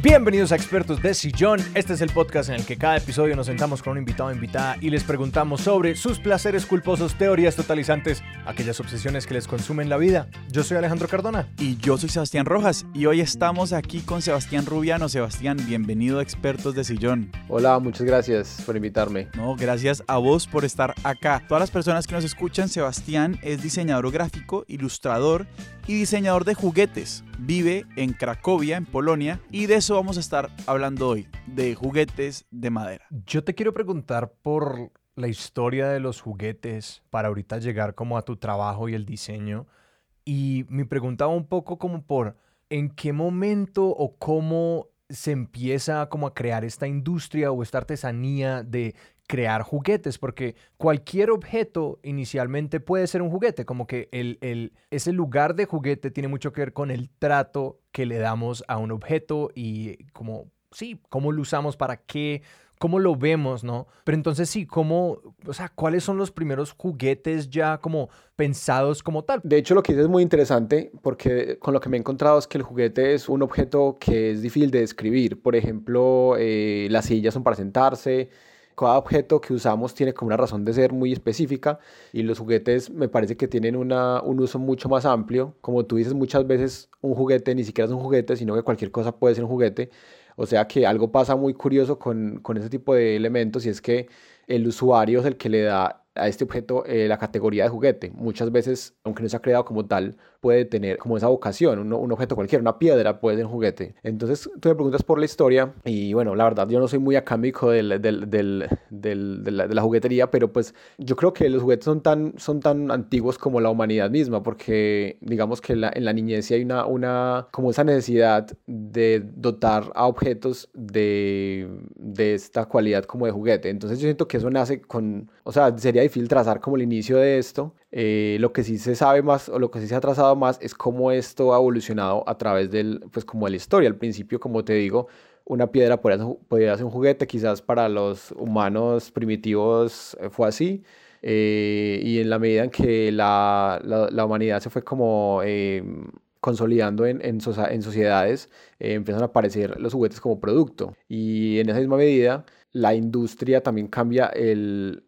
Bienvenidos a Expertos de Sillón. Este es el podcast en el que cada episodio nos sentamos con un invitado o invitada y les preguntamos sobre sus placeres culposos, teorías totalizantes, aquellas obsesiones que les consumen la vida. Yo soy Alejandro Cardona. Y yo soy Sebastián Rojas y hoy estamos aquí con Sebastián Rubiano. Sebastián, bienvenido a Expertos de Sillón. Hola, muchas gracias por invitarme. No, gracias a vos por estar acá. Todas las personas que nos escuchan, Sebastián es diseñador gráfico, ilustrador y diseñador de juguetes. Vive en Cracovia, en Polonia, y de eso vamos a estar hablando hoy, de juguetes de madera. Yo te quiero preguntar por la historia de los juguetes para ahorita llegar como a tu trabajo y el diseño. Y me preguntaba un poco como por en qué momento o cómo se empieza como a crear esta industria o esta artesanía de crear juguetes, porque cualquier objeto inicialmente puede ser un juguete, como que el, el, ese lugar de juguete tiene mucho que ver con el trato que le damos a un objeto y como, sí, cómo lo usamos, para qué, cómo lo vemos, ¿no? Pero entonces sí, cómo, o sea, ¿cuáles son los primeros juguetes ya como pensados como tal? De hecho, lo que dices es muy interesante porque con lo que me he encontrado es que el juguete es un objeto que es difícil de describir. Por ejemplo, eh, las sillas son para sentarse, cada objeto que usamos tiene como una razón de ser muy específica y los juguetes me parece que tienen una, un uso mucho más amplio. Como tú dices, muchas veces un juguete ni siquiera es un juguete, sino que cualquier cosa puede ser un juguete. O sea que algo pasa muy curioso con, con ese tipo de elementos y es que el usuario es el que le da a este objeto eh, la categoría de juguete. Muchas veces, aunque no se ha creado como tal, puede tener como esa vocación, un, un, objeto cualquiera, una piedra puede ser un juguete. Entonces tú me preguntas por la historia y bueno, la verdad yo no soy muy acámico del, del, del, de, la, de, la, juguetería, pero pues yo creo que los juguetes son tan, son tan antiguos como la humanidad misma, porque digamos que la, en la niñez hay una, una, como esa necesidad de dotar a objetos de, de esta cualidad como de juguete. Entonces yo siento que eso nace con, o sea, sería difícil trazar como el inicio de esto. Eh, lo que sí se sabe más o lo que sí se ha trazado más es cómo esto ha evolucionado a través del, pues como de la historia. Al principio, como te digo, una piedra podría ser un juguete, quizás para los humanos primitivos eh, fue así. Eh, y en la medida en que la, la, la humanidad se fue como eh, consolidando en, en, en sociedades, eh, empiezan a aparecer los juguetes como producto. Y en esa misma medida, la industria también cambia el,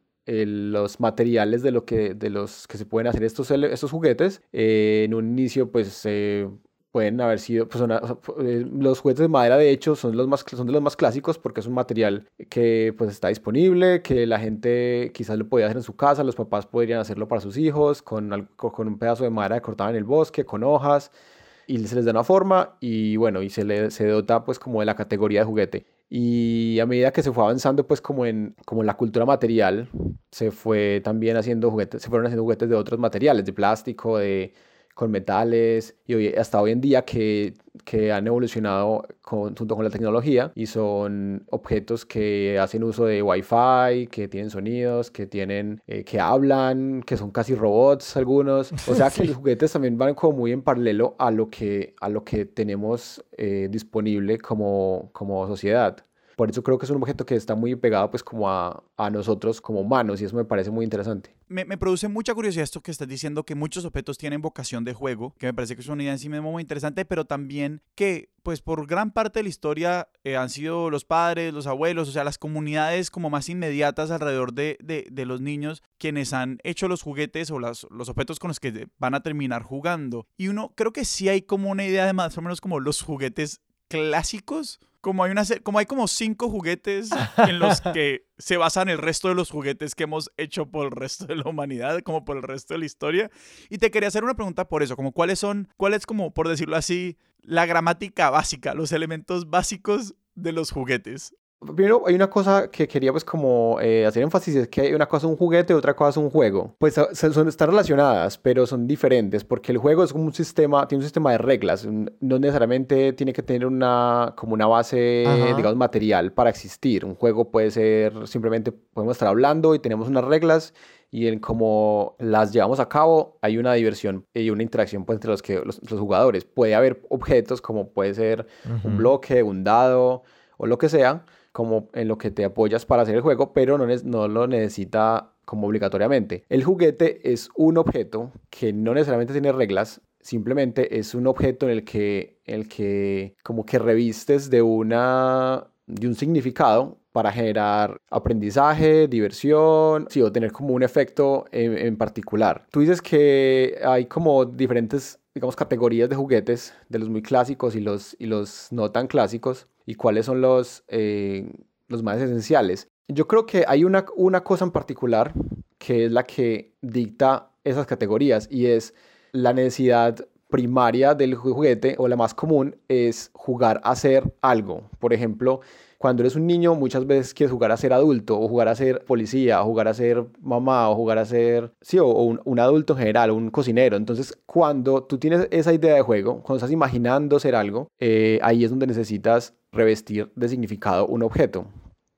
los materiales de, lo que, de los que se pueden hacer estos, estos juguetes. Eh, en un inicio, pues eh, pueden haber sido, pues, una, los juguetes de madera de hecho son, los más, son de los más clásicos porque es un material que pues está disponible, que la gente quizás lo podía hacer en su casa, los papás podrían hacerlo para sus hijos, con, con un pedazo de madera cortada en el bosque, con hojas, y se les da una forma y bueno, y se le se dota pues como de la categoría de juguete. Y a medida que se fue avanzando, pues como en, como en la cultura material, se fue también haciendo juguetes, se fueron haciendo juguetes de otros materiales, de plástico, de, con metales, y hoy, hasta hoy en día que, que han evolucionado con, junto con la tecnología y son objetos que hacen uso de Wi-Fi, que tienen sonidos, que tienen, eh, que hablan, que son casi robots algunos. O sea que sí. los juguetes también van como muy en paralelo a lo que, a lo que tenemos eh, disponible como, como sociedad. Por eso creo que es un objeto que está muy pegado pues como a, nosotros como humanos y eso me parece muy interesante. Me, produce mucha curiosidad esto que estás diciendo, que muchos objetos tienen vocación de juego, que me parece que es una idea en sí mismo muy interesante, pero también que pues por gran parte de la historia eh, han sido los padres, los abuelos, o sea, las comunidades como más inmediatas alrededor de, los niños quienes han hecho los juguetes o los objetos con los que van a terminar jugando. Y uno creo que sí hay como una idea de más o menos como los juguetes clásicos como hay una como hay como cinco juguetes en los que se basan el resto de los juguetes que hemos hecho por el resto de la humanidad, como por el resto de la historia. Y te quería hacer una pregunta por eso, como cuáles son, cuál es como por decirlo así, la gramática básica, los elementos básicos de los juguetes. Primero, hay una cosa que quería pues como eh, hacer énfasis, es que una cosa un juguete y otra cosa es un juego. Pues son, están relacionadas, pero son diferentes, porque el juego es como un sistema, tiene un sistema de reglas, no necesariamente tiene que tener una, como una base, Ajá. digamos, material para existir. Un juego puede ser, simplemente podemos estar hablando y tenemos unas reglas y en cómo las llevamos a cabo hay una diversión y una interacción pues, entre los, que, los, los jugadores. Puede haber objetos como puede ser uh -huh. un bloque, un dado o lo que sea, como en lo que te apoyas para hacer el juego, pero no, no lo necesita como obligatoriamente. El juguete es un objeto que no necesariamente tiene reglas, simplemente es un objeto en el que, el que como que revistes de, una, de un significado para generar aprendizaje, diversión, sí, o tener como un efecto en, particular. Tú dices que hay como diferentes, digamos, categorías de juguetes, de los muy clásicos y los, y los no tan clásicos, y cuáles son los, eh, los más esenciales. Yo creo que hay una, una cosa en particular que es la que dicta esas categorías y es la necesidad primaria del juguete o la más común es jugar a hacer algo. Por ejemplo, cuando eres un niño muchas veces quieres jugar a ser adulto o jugar a ser policía o jugar a ser mamá o jugar a ser, sí, o, un, adulto en general, un cocinero. Entonces cuando tú tienes esa idea de juego, cuando estás imaginando ser algo, eh, ahí es donde necesitas revestir de significado un objeto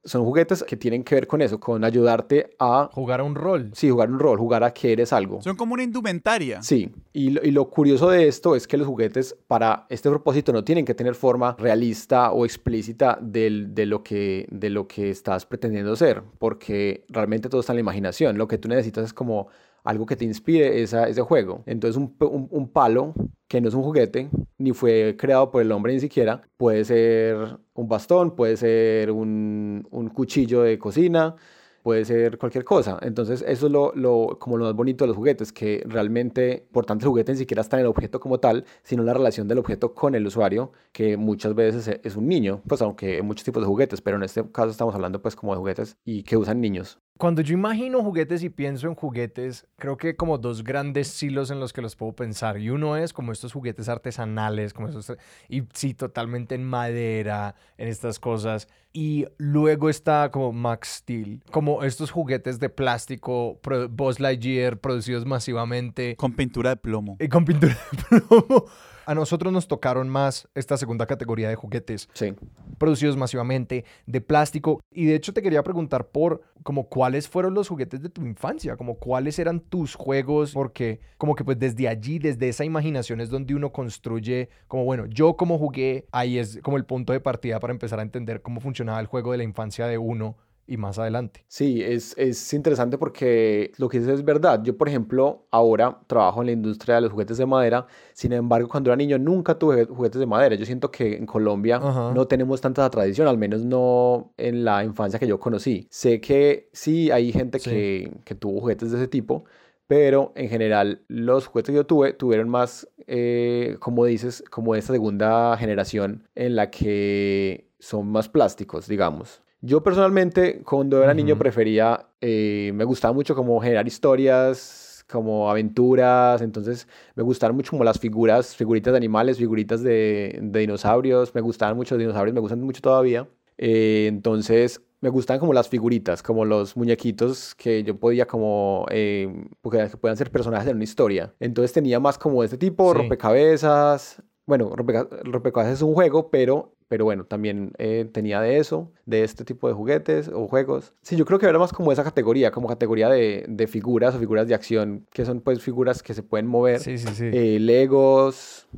son juguetes que tienen que ver con eso, con ayudarte a... Jugar a un rol. Sí, jugar un rol, jugar a que eres algo. Son como una indumentaria. Sí, y lo, y lo, curioso de esto es que los juguetes para este propósito no tienen que tener forma realista o explícita del, de, lo que, de lo que estás pretendiendo ser, porque realmente todo está en la imaginación. Lo que tú necesitas es como algo que te inspire esa, ese juego. Entonces un, un, palo que no es un juguete, ni fue creado por el hombre ni siquiera, puede ser un bastón, puede ser un, un cuchillo de cocina, puede ser cualquier cosa. Entonces, eso es lo, lo, como lo más bonito de los juguetes, que realmente, por tanto, el juguete ni siquiera está en el objeto como tal, sino la relación del objeto con el usuario, que muchas veces es un niño, pues aunque hay muchos tipos de juguetes, pero en este caso estamos hablando pues como de juguetes y que usan niños. Cuando yo imagino juguetes y pienso en juguetes, creo que como dos grandes silos en los que los puedo pensar. Y uno es como estos juguetes artesanales, como esos, y sí, totalmente en madera, en estas cosas. Y luego está como Max Steel, como estos juguetes de plástico, Buzz Lightyear, producidos masivamente. Con pintura de plomo. Y con pintura de plomo. A nosotros nos tocaron más esta segunda categoría de juguetes. Sí. Producidos masivamente, de plástico. Y de hecho te quería preguntar por como cuáles fueron los juguetes de tu infancia, como cuáles eran tus juegos, porque como que pues desde allí, desde esa imaginación es donde uno construye, como bueno, yo como jugué, ahí es como el punto de partida para empezar a entender cómo funcionaba el juego de la infancia de uno y más adelante. Sí, es, es, interesante porque lo que dices es verdad. Yo, por ejemplo, ahora trabajo en la industria de los juguetes de madera. Sin embargo, cuando era niño nunca tuve juguetes de madera. Yo siento que en Colombia no tenemos tanta tradición, al menos no en la infancia que yo conocí. Sé que sí hay gente Que, que tuvo juguetes de ese tipo, pero en general los juguetes que yo tuve tuvieron más, eh, como dices, como esta segunda generación en la que son más plásticos, digamos. Yo personalmente, cuando era niño, prefería, eh, me gustaba mucho como generar historias, como aventuras, entonces me gustaban mucho como las figuras, figuritas de animales, figuritas de, dinosaurios, me gustaban mucho los dinosaurios, me gustan mucho todavía. Eh, entonces me gustaban como las figuritas, como los muñequitos que yo podía como, eh, porque puedan ser personajes en una historia. Entonces tenía más como este tipo, rompecabezas. Bueno, rompecabezas es un juego, pero pero bueno, también eh, tenía de eso, de este tipo de juguetes o juegos. Sí, yo creo que era más como esa categoría, como categoría de, de figuras o figuras de acción, que son pues figuras que se pueden mover. Sí, sí, sí. Eh, Legos,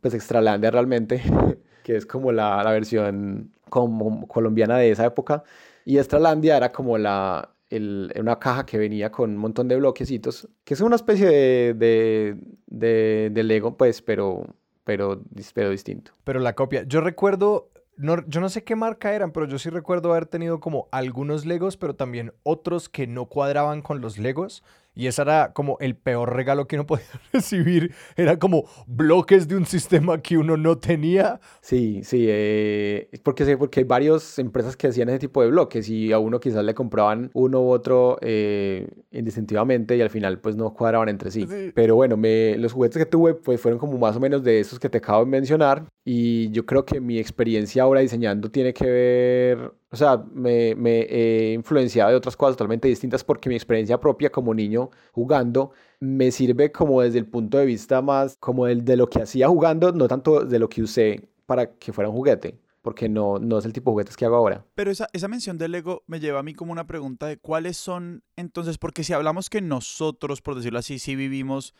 pues Extralandia realmente, que es como la, la versión como colombiana de esa época. Y Extralandia era como la, el, una caja que venía con un montón de bloquecitos, que es una especie de, de, de, de Lego, pues, pero pero, pero distinto. Pero la copia. Yo recuerdo, no, yo no sé qué marca eran, pero yo sí recuerdo haber tenido como algunos Legos, pero también otros que no cuadraban con los Legos. Y ese era como el peor regalo que uno podía recibir. Era como bloques de un sistema que uno no tenía. Sí, sí, eh, porque, porque hay varias empresas que hacían ese tipo de bloques y a uno quizás le compraban uno u otro eh, indistintivamente y al final pues no cuadraban entre sí. Pero bueno, me, los juguetes que tuve pues fueron como más o menos de esos que te acabo de mencionar y yo creo que mi experiencia ahora diseñando tiene que ver o sea, me, he influenciado de otras cosas totalmente distintas porque mi experiencia propia como niño jugando me sirve como desde el punto de vista más como el de lo que hacía jugando, no tanto de lo que usé para que fuera un juguete porque no, no es el tipo de juguetes que hago ahora. Pero esa, esa mención del Lego me lleva a mí como una pregunta de cuáles son, entonces, porque si hablamos que nosotros, por decirlo así, sí vivimos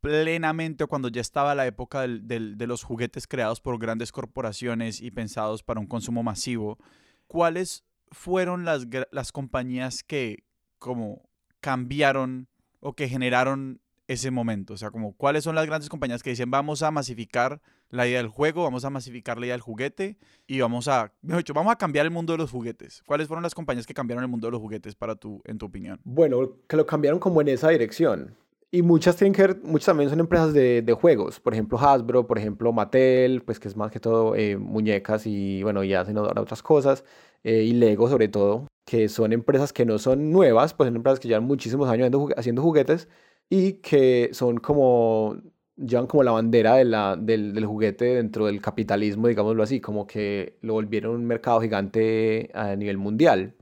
plenamente o cuando ya estaba la época del, de los juguetes creados por grandes corporaciones y pensados para un consumo masivo, ¿cuáles fueron las, las compañías que como cambiaron o que generaron ese momento? O sea, como cuáles son las grandes compañías que dicen vamos a masificar la idea del juego, vamos a masificar la idea del juguete y vamos a, mejor dicho, vamos a cambiar el mundo de los juguetes. ¿Cuáles fueron las compañías que cambiaron el mundo de los juguetes para tu, en tu opinión? Bueno, que lo cambiaron como en esa dirección. Y muchas tienen que ver, muchas también son empresas de, de juegos, por ejemplo Hasbro, por ejemplo Mattel, pues que es más que todo eh, muñecas y bueno, y hacen otras cosas, eh, y Lego sobre todo, que son empresas que no son nuevas, pues son empresas que llevan muchísimos años haciendo juguetes y que son como llevan como la bandera de la, del, del, juguete dentro del capitalismo, digámoslo así, como que lo volvieron un mercado gigante a nivel mundial.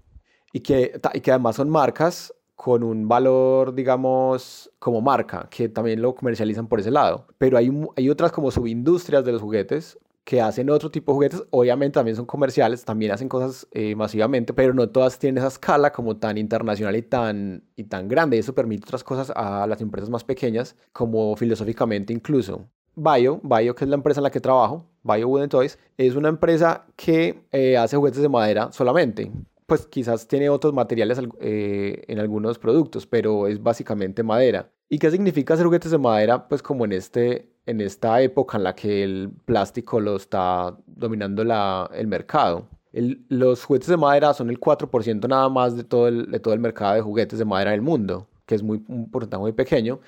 Y que, y que además son marcas con un valor, digamos, como marca, que también lo comercializan por ese lado. Pero hay, hay otras como subindustrias de los juguetes que hacen otro tipo de juguetes, obviamente también son comerciales, también hacen cosas eh, masivamente, pero no todas tienen esa escala como tan internacional y tan, y tan grande. Eso permite otras cosas a las empresas más pequeñas, como filosóficamente incluso. Bio, Bio, que es la empresa en la que trabajo, Bio Wooden Toys, es una empresa que eh, hace juguetes de madera solamente. Pues quizás tiene otros materiales eh, en algunos productos, pero es básicamente madera. ¿Y qué significa hacer juguetes de madera? Pues como en este en esta época en la que el plástico lo está dominando la, el mercado. los juguetes de madera son el 4% nada más de todo, el, de todo el mercado de juguetes de madera del mundo, que es muy, un porcentaje muy pequeño.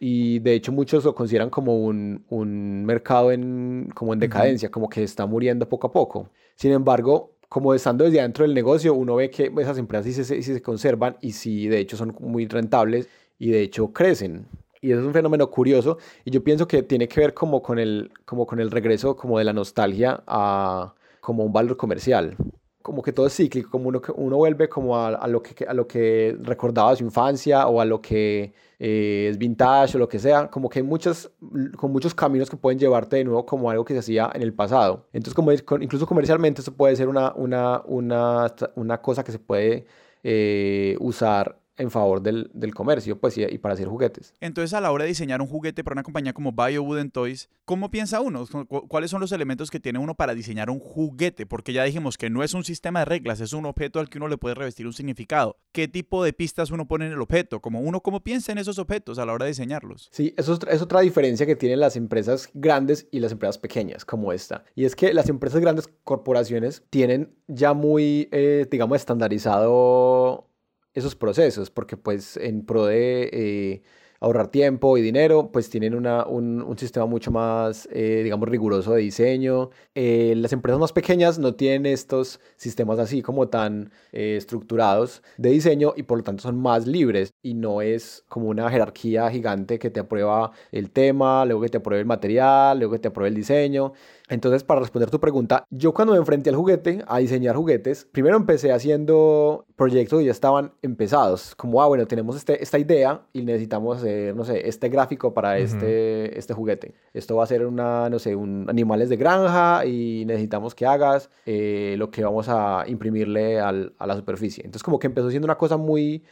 Y de hecho muchos lo consideran como un, un mercado en, como en decadencia, como que está muriendo poco a poco. Sin embargo, como estando desde adentro del negocio, uno ve que esas empresas sí se, sí se conservan y sí, de hecho, son muy rentables y de hecho crecen y eso es un fenómeno curioso y yo pienso que tiene que ver como con el, como con el regreso como de la nostalgia a como un valor comercial. Como que todo es cíclico, como uno, uno vuelve como a, a lo que, a lo que recordaba su infancia o a lo que eh, es vintage o lo que sea, como que hay muchas, con muchos caminos que pueden llevarte de nuevo como algo que se hacía en el pasado. Entonces, como incluso comercialmente, eso puede ser una, una, una, una cosa que se puede eh, usar en favor del, comercio pues, y, para hacer juguetes. Entonces, a la hora de diseñar un juguete para una compañía como Bio Wooden Toys, ¿cómo piensa uno? ¿Cuáles son los elementos que tiene uno para diseñar un juguete? Porque ya dijimos que no es un sistema de reglas, es un objeto al que uno le puede revestir un significado. ¿Qué tipo de pistas uno pone en el objeto? Como uno, ¿cómo piensa en esos objetos a la hora de diseñarlos? Sí, eso es, otra diferencia que tienen las empresas grandes y las empresas pequeñas, como esta. Y es que las empresas grandes, corporaciones, tienen ya muy, eh, digamos, estandarizado esos procesos, porque pues en pro de eh, ahorrar tiempo y dinero, pues tienen una, un, sistema mucho más, eh, digamos, riguroso de diseño. Eh, las empresas más pequeñas no tienen estos sistemas así como tan estructurados de diseño y por lo tanto son más libres y no es como una jerarquía gigante que te aprueba el tema, luego que te apruebe el material, luego que te apruebe el diseño, entonces, para responder tu pregunta, yo cuando me enfrenté al juguete, a diseñar juguetes, primero empecé haciendo proyectos que ya estaban empezados, como, ah, bueno, tenemos este, esta idea y necesitamos hacer, no sé, este gráfico para este, este juguete. Esto va a ser una, no sé, un animales de granja y necesitamos que hagas eh, lo que vamos a imprimirle al, a la superficie. Entonces, como que empezó siendo una cosa muy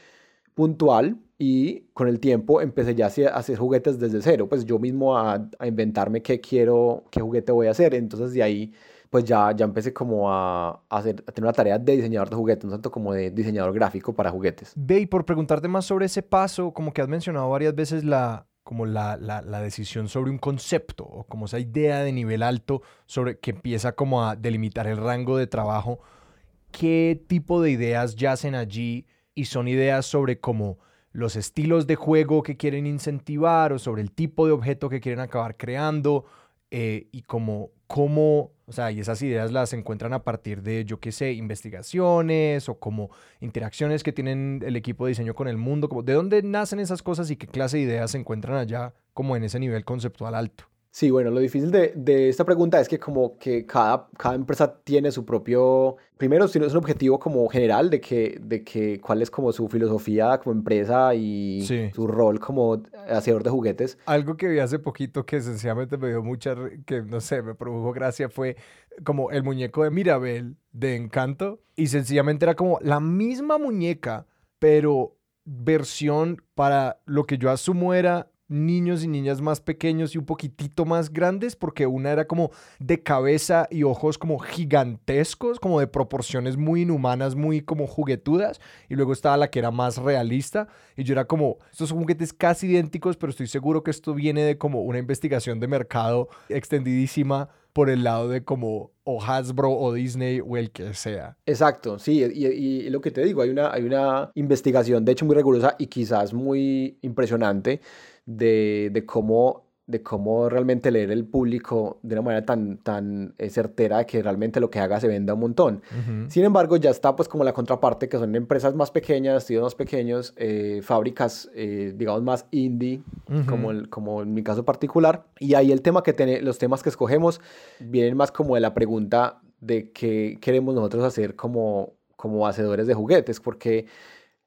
puntual y con el tiempo empecé ya a hacer juguetes desde cero, pues yo mismo a, inventarme qué quiero, qué juguete voy a hacer, entonces de ahí pues ya, ya empecé como a, hacer, a tener una tarea de diseñador de juguetes, no tanto como de diseñador gráfico para juguetes. Ve, y por preguntarte más sobre ese paso, como que has mencionado varias veces la, como la, la, la, decisión sobre un concepto o como esa idea de nivel alto sobre que empieza como a delimitar el rango de trabajo, ¿qué tipo de ideas yacen allí y son ideas sobre cómo los estilos de juego que quieren incentivar o sobre el tipo de objeto que quieren acabar creando eh, y cómo, o sea, y esas ideas las encuentran a partir de, yo qué sé, investigaciones o como interacciones que tienen el equipo de diseño con el mundo, como de dónde nacen esas cosas y qué clase de ideas se encuentran allá como en ese nivel conceptual alto. Sí, bueno, lo difícil de, de, esta pregunta es que como que cada, cada empresa tiene su propio, primero es un objetivo como general de que, de que cuál es como su filosofía como empresa y su rol como hacedor de juguetes. Algo que vi hace poquito que sencillamente me dio mucha, que no sé, me produjo gracia fue como el muñeco de Mirabel de Encanto y sencillamente era como la misma muñeca, pero versión para lo que yo asumo era niños y niñas más pequeños y un poquitito más grandes, porque una era como de cabeza y ojos como gigantescos, como de proporciones muy inhumanas, muy como juguetudas, y luego estaba la que era más realista, y yo era como, estos juguetes casi idénticos, pero estoy seguro que esto viene de como una investigación de mercado extendidísima por el lado de como o Hasbro o Disney o el que sea. Exacto, sí, y, lo que te digo, hay una, hay una investigación de hecho muy rigurosa y quizás muy impresionante de, de cómo de cómo realmente leer el público de una manera tan, tan eh, certera que realmente lo que haga se venda un montón. Sin embargo, ya está pues como la contraparte, que son empresas más pequeñas, estudios más pequeños, eh, fábricas, eh, digamos, más indie, como, como en mi caso particular. Y ahí el tema que tiene, los temas que escogemos vienen más como de la pregunta de qué queremos nosotros hacer como, como hacedores de juguetes, porque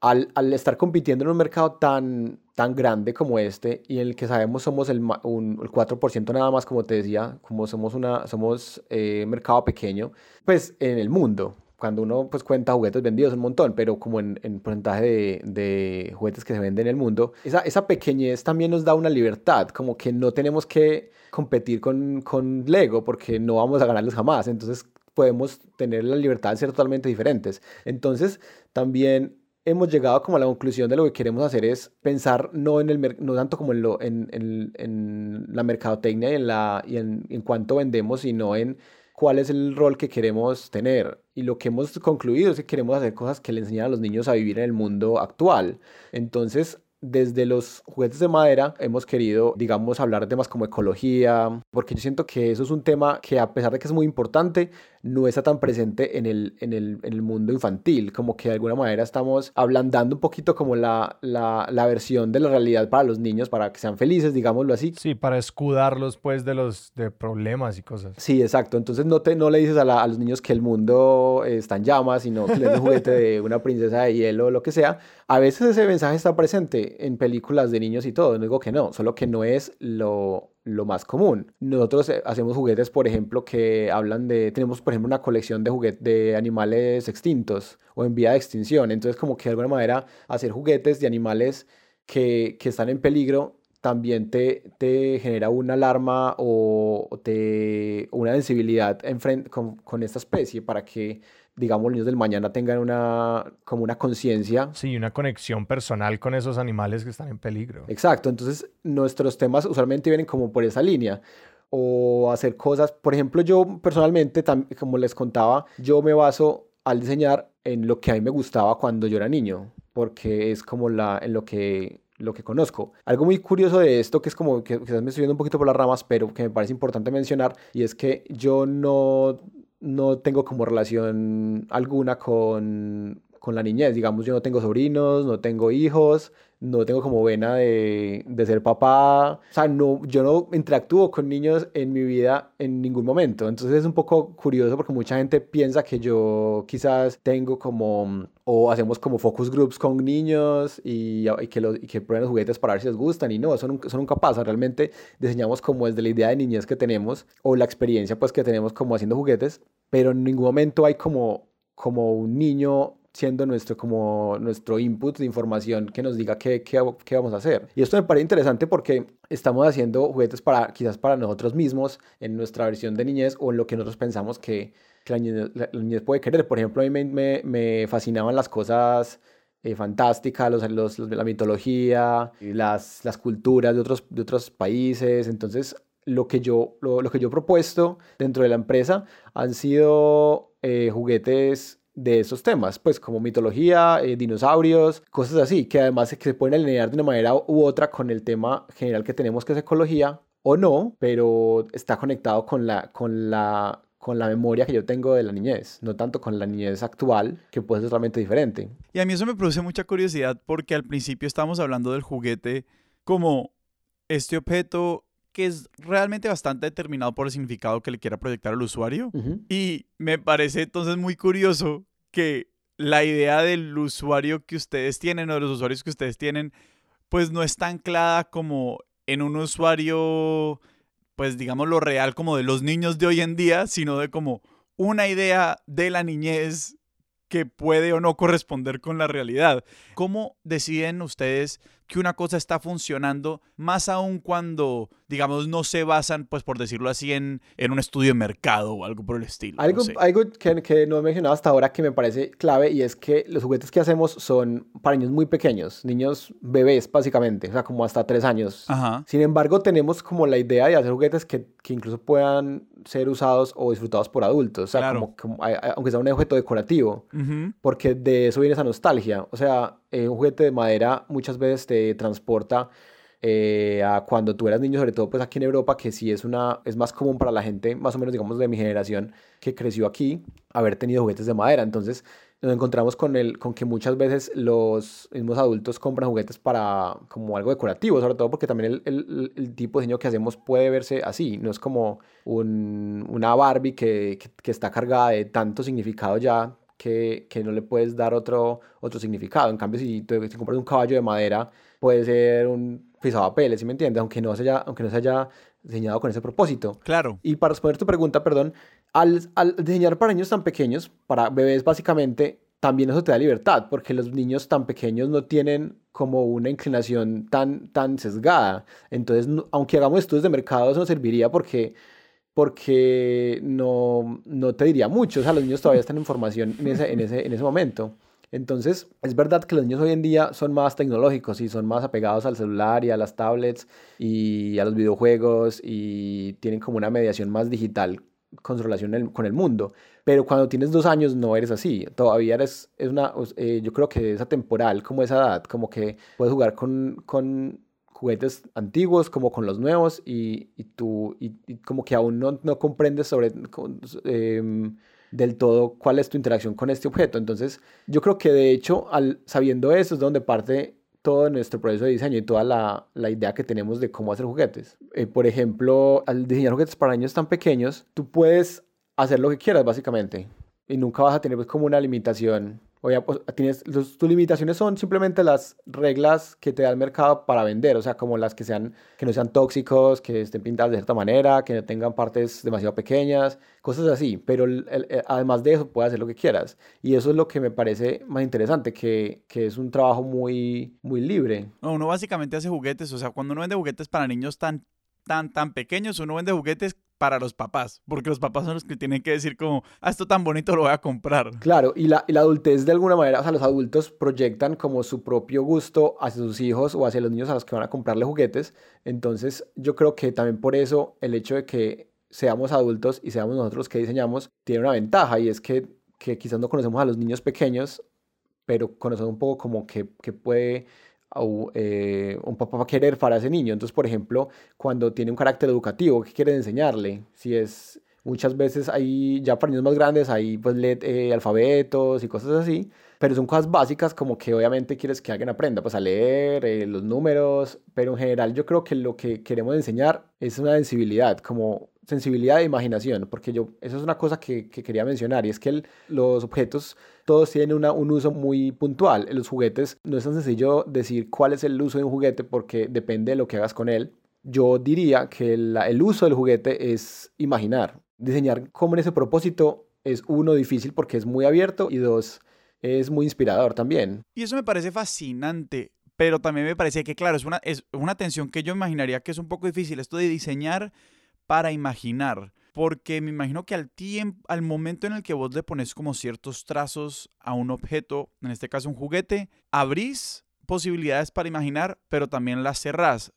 al, estar compitiendo en un mercado tan tan grande como este y en el que sabemos somos el, un, el 4% nada más, como te decía, como somos, una, somos eh, mercado pequeño, pues en el mundo. Cuando uno pues cuenta juguetes vendidos un montón, pero como en, en porcentaje de, de, juguetes que se venden en el mundo, esa, esa pequeñez también nos da una libertad, como que no tenemos que competir con, con Lego porque no vamos a ganarles jamás, entonces podemos tener la libertad de ser totalmente diferentes. Entonces también hemos llegado como a la conclusión de lo que queremos hacer es pensar no, en el, no tanto como en, lo, en, en, en la mercadotecnia y, en, la, y en, en cuánto vendemos, sino en cuál es el rol que queremos tener. Y lo que hemos concluido es que queremos hacer cosas que le enseñan a los niños a vivir en el mundo actual. Entonces, desde los juguetes de madera hemos querido, digamos, hablar de temas como ecología, porque yo siento que eso es un tema que a pesar de que es muy importante, no está tan presente en el, en el, en el mundo infantil, como que de alguna manera estamos ablandando un poquito como la, la, la, versión de la realidad para los niños, para que sean felices, digámoslo así. Sí, para escudarlos pues de los de problemas y cosas. Sí, exacto. Entonces no, te, no le dices a, a los niños que el mundo está en llamas, sino que les un juguete de una princesa de hielo o lo que sea. A veces ese mensaje está presente en películas de niños y todo, no digo que no, solo que no es lo lo más común. Nosotros eh, hacemos juguetes, por ejemplo, que hablan de, tenemos por ejemplo una colección de juguetes de animales extintos o en vía de extinción. Entonces como que de alguna manera hacer juguetes de animales que, que están en peligro también te, te genera una alarma o, te, una sensibilidad en con, con esta especie para que digamos, los niños del mañana tengan una, como una conciencia. Sí, una conexión personal con esos animales que están en peligro. Exacto, entonces nuestros temas usualmente vienen como por esa línea. O hacer cosas, por ejemplo, yo personalmente, como les contaba, yo me baso al diseñar en lo que a mí me gustaba cuando yo era niño, porque es como la, en lo que lo que conozco. Algo muy curioso de esto, que es como que quizás me estoy yendo un poquito por las ramas, pero que me parece importante mencionar, y es que yo no no tengo como relación alguna con, con la niñez. Digamos, yo no tengo sobrinos, no tengo hijos, no tengo como vena de, de, ser papá. O sea, no, yo no interactúo con niños en mi vida en ningún momento. Entonces es un poco curioso porque mucha gente piensa que yo quizás tengo como, o hacemos como focus groups con niños y, y que, los, y que prueben los juguetes para ver si les gustan. Y no, eso nunca, eso nunca pasa. Realmente diseñamos como desde la idea de niñez que tenemos o la experiencia pues que tenemos como haciendo juguetes, pero en ningún momento hay como, como un niño siendo nuestro, como nuestro input de información que nos diga qué, qué, qué, vamos a hacer. Y esto me parece interesante porque estamos haciendo juguetes para quizás para nosotros mismos en nuestra versión de niñez o en lo que nosotros pensamos que, que la, niñez, puede querer. Por ejemplo, a mí me, me, fascinaban las cosas eh, fantásticas, los, los, la mitología, las, las culturas de otros, de otros países. Entonces, lo que, yo, lo, lo que yo he propuesto dentro de la empresa han sido eh, juguetes de esos temas, pues como mitología, eh, dinosaurios, cosas así, que además se pueden alinear de una manera u otra con el tema general que tenemos que es ecología o no, pero está conectado con la, con la, con la memoria que yo tengo de la niñez, no tanto con la niñez actual, que puede ser totalmente diferente. Y a mí eso me produce mucha curiosidad porque al principio estábamos hablando del juguete como este objeto que es realmente bastante determinado por el significado que le quiera proyectar al usuario. Y me parece entonces muy curioso que la idea del usuario que ustedes tienen o de los usuarios que ustedes tienen, pues no está anclada como en un usuario, pues digamos lo real como de los niños de hoy en día, sino de como una idea de la niñez que puede o no corresponder con la realidad. ¿Cómo deciden ustedes que una cosa está funcionando, más aún cuando, digamos, no se basan, pues por decirlo así, en, en un estudio de mercado o algo por el estilo. Algo, algo que, que, no he mencionado hasta ahora que me parece clave y es que los juguetes que hacemos son para niños muy pequeños, niños bebés básicamente, o sea, como hasta tres años. Sin embargo, tenemos como la idea de hacer juguetes que, que incluso puedan ser usados o disfrutados por adultos, o sea, como, aunque sea un objeto decorativo, porque de eso viene esa nostalgia. O sea, eh, un juguete de madera muchas veces te transporta eh, a cuando tú eras niño, sobre todo pues aquí en Europa, que sí es, una, es más común para la gente, más o menos digamos de mi generación, que creció aquí, haber tenido juguetes de madera. Entonces nos encontramos con, el, con que muchas veces los mismos adultos compran juguetes para como algo decorativo, sobre todo porque también el, el, tipo de diseño que hacemos puede verse así, no es como un, una Barbie que, que, está cargada de tanto significado ya que, que, no le puedes dar otro, otro significado. En cambio, si, tú, si compras un caballo de madera, puede ser un pisapapeles, ¿sí me entiendes? Aunque no se haya, aunque no se haya diseñado con ese propósito. Claro. Y para responder tu pregunta, perdón, al, al diseñar para niños tan pequeños, para bebés básicamente, también eso te da libertad, porque los niños tan pequeños no tienen como una inclinación tan, tan sesgada. Entonces, aunque hagamos estudios de mercado, eso no serviría porque porque no, no te diría mucho, o sea, los niños todavía están en formación en ese, en ese, en ese momento. Entonces, es verdad que los niños hoy en día son más tecnológicos y son más apegados al celular y a las tablets y a los videojuegos y tienen como una mediación más digital con su relación con el mundo. Pero cuando tienes dos años no eres así. Todavía eres, es una, eh, yo creo que es atemporal como esa edad, como que puedes jugar con, con juguetes antiguos como con los nuevos y, y tú y, como que aún no, no comprendes sobre em, del todo cuál es tu interacción con este objeto. Entonces yo creo que de hecho al, sabiendo eso es donde parte todo nuestro proceso de diseño y toda la, la idea que tenemos de cómo hacer juguetes. Eh, por ejemplo, al diseñar juguetes para niños tan pequeños, tú puedes hacer lo que quieras básicamente y nunca vas a tener pues, como una limitación o ya pues, tienes, tus limitaciones son simplemente las reglas que te da el mercado para vender, o sea, como las que sean, que no sean tóxicos, que estén pintadas de cierta manera, que no tengan partes demasiado pequeñas, cosas así, pero además de eso puedes hacer lo que quieras. Y eso es lo que me parece más interesante, que, que es un trabajo muy, muy libre. No, uno básicamente hace juguetes, o sea, cuando uno vende juguetes para niños tan tan, tan pequeños, uno vende juguetes para los papás, porque los papás son los que tienen que decir como, ah, esto tan bonito lo voy a comprar. Claro, y la, adultez de alguna manera, o sea, los adultos proyectan como su propio gusto hacia sus hijos o hacia los niños a los que van a comprarle juguetes, entonces yo creo que también por eso el hecho de que seamos adultos y seamos nosotros los que diseñamos tiene una ventaja y es que, que quizás no conocemos a los niños pequeños, pero conocemos un poco como que, que puede eh, un papá va a querer para ese niño. Entonces, por ejemplo, cuando tiene un carácter educativo, ¿qué quiere enseñarle? Si es, muchas veces hay, ya para niños más grandes, hay pues eh, alfabetos y cosas así, pero son cosas básicas como que obviamente quieres que alguien aprenda pues a leer, eh, los números, pero en general yo creo que lo que queremos enseñar es una sensibilidad, como sensibilidad e imaginación, porque yo, eso es una cosa que, quería mencionar, y es que los objetos todos tienen un uso muy puntual. En los juguetes no es tan sencillo decir cuál es el uso de un juguete porque depende de lo que hagas con él. Yo diría que el uso del juguete es imaginar. Diseñar como en ese propósito es uno difícil porque es muy abierto y dos es muy inspirador también. Y eso me parece fascinante, pero también me parece que claro, es una, es una tensión que yo imaginaría que es un poco difícil, esto de diseñar para imaginar. Porque me imagino que al tiempo, al momento en el que vos le pones como ciertos trazos a un objeto, en este caso un juguete, abrís posibilidades para imaginar, pero también las cerrás.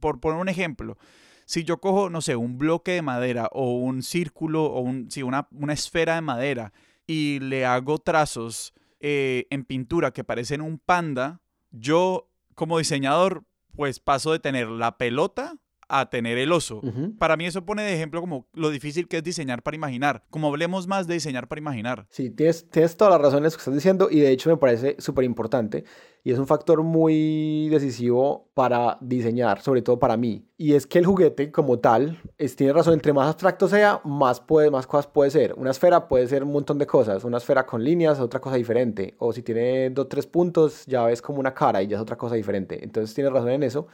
por poner un ejemplo, si yo cojo, no sé, un bloque de madera o un círculo o un, una, una esfera de madera y le hago trazos eh, en pintura que parecen un panda, yo como diseñador pues paso de tener la pelota a tener el oso. Para mí eso pone de ejemplo como lo difícil que es diseñar para imaginar. Como hablemos más de diseñar para imaginar. Sí, tienes, tienes todas las razones que estás diciendo y de hecho me parece súper importante y es un factor muy decisivo para diseñar, sobre todo para mí. Y es que el juguete como tal, es, tiene razón, entre más abstracto sea, más, puede, más cosas puede ser. Una esfera puede ser un montón de cosas. Una esfera con líneas, otra cosa diferente. O si tiene dos, tres puntos, ya ves como una cara y ya es otra cosa diferente. Entonces tienes razón en eso.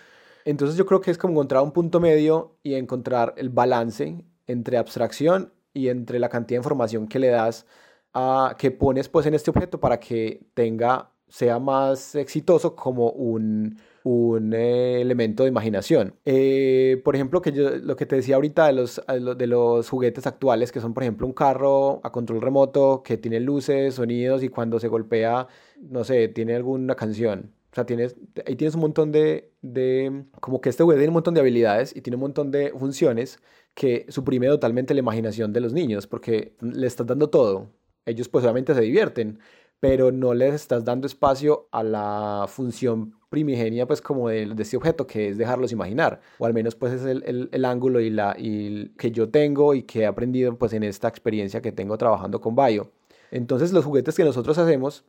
Entonces yo creo que es como encontrar un punto medio y encontrar el balance entre abstracción y entre la cantidad de información que le das a que pones pues en este objeto para que tenga sea más exitoso como un un eh, elemento de imaginación. Eh, por ejemplo, que yo, lo que te decía ahorita de los, de los juguetes actuales, que son, por ejemplo, un carro a control remoto que tiene luces, sonidos y cuando se golpea, no sé, tiene alguna canción. O sea, tienes, ahí tienes un montón de, de, como que este juguete tiene un montón de habilidades y tiene un montón de funciones que suprime totalmente la imaginación de los niños porque le estás dando todo. Ellos pues obviamente se divierten, pero no les estás dando espacio a la función primigenia pues como de, de, este objeto que es dejarlos imaginar o al menos pues es el, el, el ángulo y la y que yo tengo y que he aprendido pues en esta experiencia que tengo trabajando con Bayo entonces los juguetes que nosotros hacemos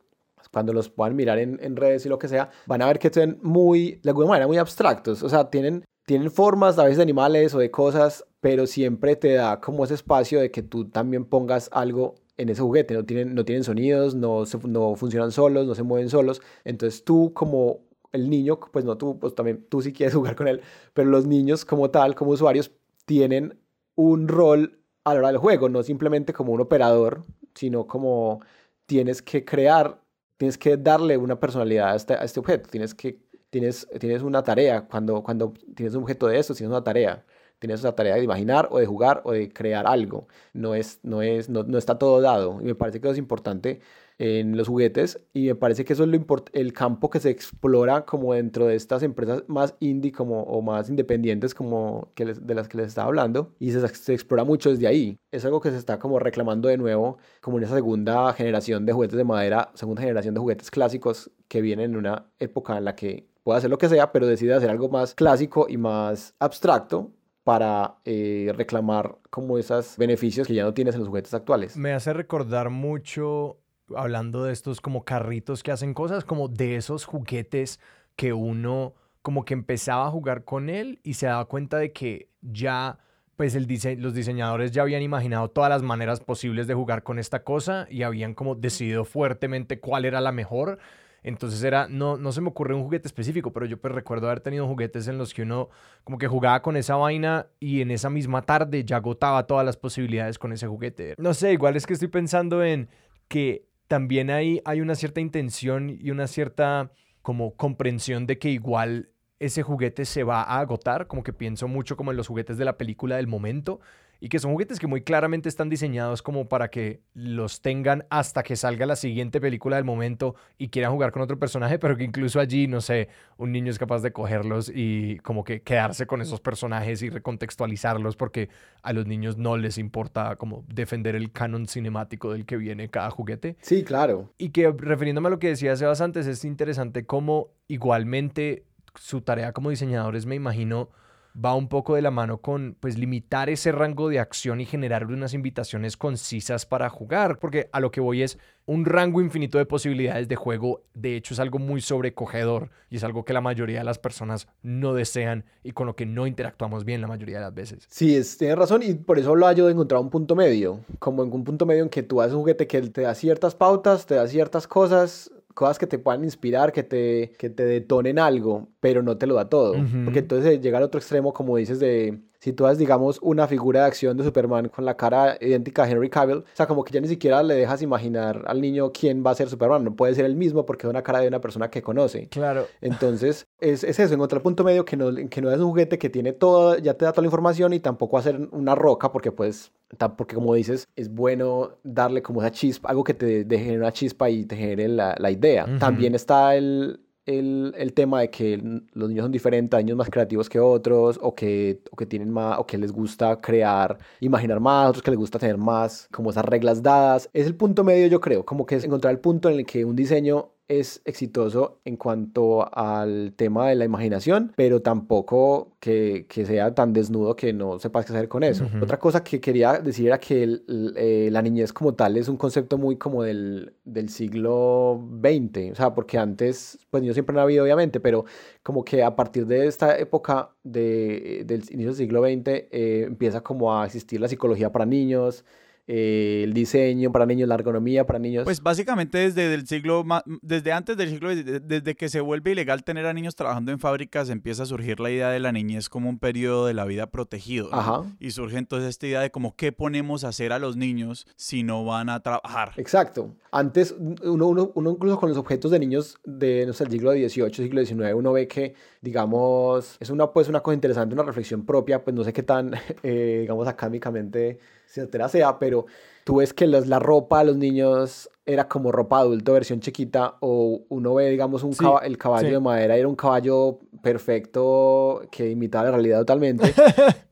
cuando los puedan mirar en, en redes y lo que sea van a ver que son muy de alguna manera muy abstractos. O sea tienen tienen formas a veces de animales o de cosas pero siempre te da como ese espacio de que tú también pongas algo en ese juguete, no tienen, no tienen sonidos, no, no funcionan solos, no se mueven solos. Entonces tú como el niño, pues no tú, pues también tú sí quieres jugar con él, pero los niños como tal, como usuarios, tienen un rol a la hora del juego, no simplemente como un operador, sino como tienes que crear, tienes que darle una personalidad a este, a este objeto, tienes que, tienes, tienes una tarea, cuando, cuando tienes un objeto de eso, tienes una tarea, tienes la tarea de imaginar o de jugar o de crear algo, no, es, no, es, no, no está todo dado, y me parece que eso es importante en los juguetes y me parece que eso es lo el campo que se explora como dentro de estas empresas más indie como, o más independientes como que de las que les estaba hablando y se, se, explora mucho desde ahí. Es algo que se está como reclamando de nuevo como en esa segunda generación de juguetes de madera, segunda generación de juguetes clásicos que vienen en una época en la que puede hacer lo que sea, pero decide hacer algo más clásico y más abstracto para eh, reclamar como esos beneficios que ya no tienes en los juguetes actuales. Me hace recordar mucho hablando de estos como carritos que hacen cosas, como de esos juguetes que uno como que empezaba a jugar con él y se daba cuenta de que ya pues el los diseñadores ya habían imaginado todas las maneras posibles de jugar con esta cosa y habían como decidido fuertemente cuál era la mejor. Entonces era, no, no se me ocurre un juguete específico, pero yo pues recuerdo haber tenido juguetes en los que uno como que jugaba con esa vaina y en esa misma tarde ya agotaba todas las posibilidades con ese juguete. No sé, igual es que estoy pensando en que también hay, una cierta intención y una cierta como comprensión de que igual ese juguete se va a agotar, como que pienso mucho como en los juguetes de la película del momento y que son juguetes que muy claramente están diseñados como para que los tengan hasta que salga la siguiente película del momento y quieran jugar con otro personaje, pero que incluso allí, no sé, un niño es capaz de cogerlos y como que quedarse con esos personajes y recontextualizarlos porque a los niños no les importa como defender el canon cinemático del que viene cada juguete. Sí, claro. Y que refiriéndome a lo que decía Sebas antes, es interesante cómo igualmente su tarea como diseñadores, me imagino, va un poco de la mano con pues limitar ese rango de acción y generar unas invitaciones concisas para jugar, porque a lo que voy es un rango infinito de posibilidades de juego, de hecho es algo muy sobrecogedor y es algo que la mayoría de las personas no desean y con lo que no interactuamos bien la mayoría de las veces. Sí, es, tienes razón y por eso lo yo de encontrar un punto medio, como en un punto medio en que tú haces un juguete que te da ciertas pautas, te da ciertas cosas, cosas que te puedan inspirar, que te, que te detonen algo, pero no te lo da todo. Porque entonces llega al otro extremo, como dices, de si tú haces, digamos, una figura de acción de Superman con la cara idéntica a Henry Cavill, o sea, como que ya ni siquiera le dejas imaginar al niño quién va a ser Superman, no puede ser el mismo porque es una cara de una persona que conoce. Claro. Entonces, es, es eso, encontrar el punto medio que no, que no es un juguete que tiene todo, ya te da toda la información y tampoco hacer una roca porque pues, porque como dices, es bueno darle como esa chispa, algo que te, genere una chispa y te genere la, la idea. También está el, el, el, tema de que los niños son diferentes, hay niños más creativos que otros, o que, o que tienen más, o que les gusta crear, imaginar más, otros que les gusta tener más, como esas reglas dadas. Es el punto medio, yo creo, como que es encontrar el punto en el que un diseño es exitoso en cuanto al tema de la imaginación, pero tampoco que, que sea tan desnudo que no sepas qué hacer con eso. Otra cosa que quería decir era que eh, la niñez como tal es un concepto muy como del, del siglo XX, o sea, porque antes, pues niños siempre han habido obviamente, pero como que a partir de esta época de, del inicio del siglo XX eh, empieza como a existir la psicología para niños, eh, el diseño para niños, la ergonomía para niños. Pues básicamente desde el siglo, desde antes del siglo, desde que se vuelve ilegal tener a niños trabajando en fábricas, empieza a surgir la idea de la niñez como un periodo de la vida protegido. Y surge entonces esta idea de como qué ponemos a hacer a los niños si no van a trabajar. Exacto. Antes, uno, uno, uno incluso con los objetos de niños de, no sé, el siglo XVIII, siglo XIX, uno ve que, digamos, es una, pues, una cosa interesante, una reflexión propia, pues no sé qué tan, eh, digamos, académicamente etcétera sea, pero tú ves que la ropa de los niños era como ropa adulto versión chiquita o uno ve digamos un el caballo de madera era un caballo perfecto que imitaba la realidad totalmente.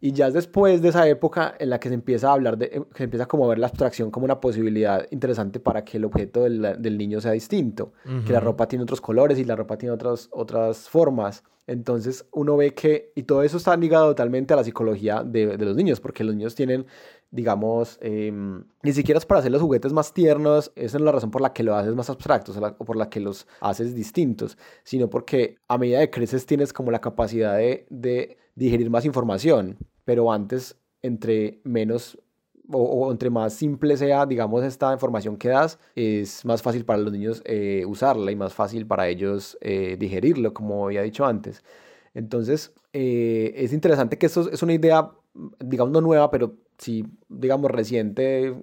Y ya es después de esa época en la que se empieza a hablar de que se empieza como a ver la abstracción como una posibilidad interesante para que el objeto del, del niño sea distinto que la ropa tiene otros colores y la ropa tiene otras otras formas. Entonces uno ve que, y todo eso está ligado totalmente a la psicología de, de los niños, porque los niños tienen digamos, em, ni siquiera es para hacer los juguetes más tiernos, esa es la razón por la que lo haces más abstractos o, por la que los haces distintos, sino porque a medida que creces tienes como la capacidad de, digerir más información, pero antes entre menos o, entre más simple sea, digamos, esta información que das, es más fácil para los niños eh, usarla y más fácil para ellos eh, digerirlo, como había dicho antes. Entonces, eh, es interesante que esto es una idea, digamos, no nueva, pero sí, digamos, reciente,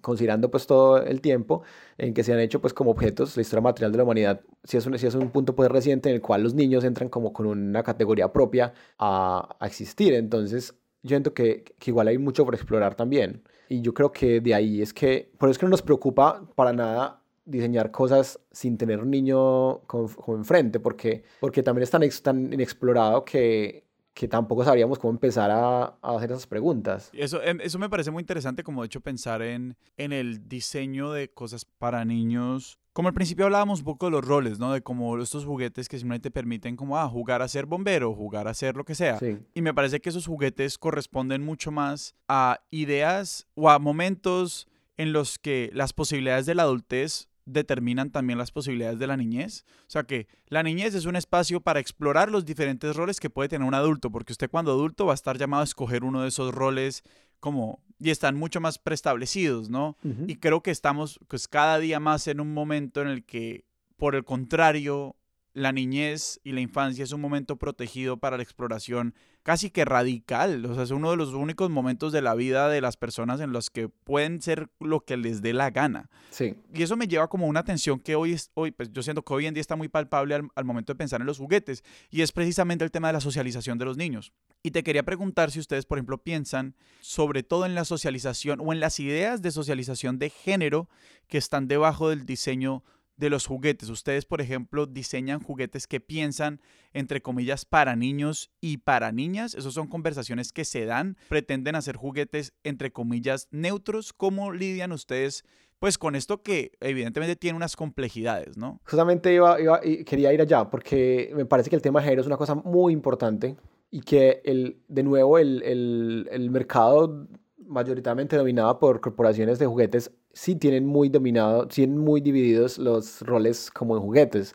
considerando pues todo el tiempo en que se han hecho pues como objetos, la historia material de la humanidad, sí es un, sí es un punto pues reciente en el cual los niños entran como con una categoría propia a, a existir. Entonces, yo siento que, que, igual hay mucho por explorar también. Y yo creo que de ahí es que, por eso es que no nos preocupa para nada diseñar cosas sin tener un niño como, enfrente, porque, porque también es tan, tan inexplorado que, que tampoco sabríamos cómo empezar a, hacer esas preguntas. Eso, em, eso me parece muy interesante, como de hecho pensar en, en el diseño de cosas para niños. Como al principio hablábamos un poco de los roles, ¿no? De como estos juguetes que simplemente permiten como ah, jugar a ser bombero, jugar a ser lo que sea. Y me parece que esos juguetes corresponden mucho más a ideas o a momentos en los que las posibilidades de la adultez determinan también las posibilidades de la niñez. O sea que la niñez es un espacio para explorar los diferentes roles que puede tener un adulto, porque usted cuando adulto va a estar llamado a escoger uno de esos roles como y están mucho más preestablecidos, ¿no? Y creo que estamos pues cada día más en un momento en el que por el contrario la niñez y la infancia es un momento protegido para la exploración casi que radical. O sea, es uno de los únicos momentos de la vida de las personas en los que pueden ser lo que les dé la gana. Sí. Y eso me lleva como una atención que hoy, es, hoy pues yo siento que hoy en día está muy palpable al, al momento de pensar en los juguetes. Y es precisamente el tema de la socialización de los niños. Y te quería preguntar si ustedes, por ejemplo, piensan sobre todo en la socialización o en las ideas de socialización de género que están debajo del diseño de los juguetes. Ustedes, por ejemplo, diseñan juguetes que piensan, entre comillas, para niños y para niñas. Esas son conversaciones que se dan. Pretenden hacer juguetes, entre comillas, neutros. ¿Cómo lidian ustedes? Pues con esto que evidentemente tiene unas complejidades, ¿no? Justamente iba, iba, quería ir allá porque me parece que el tema de género es una cosa muy importante y que el, de nuevo el, el, el mercado mayoritariamente dominado por corporaciones de juguetes sí tienen muy dominado, tienen muy divididos los roles como en juguetes.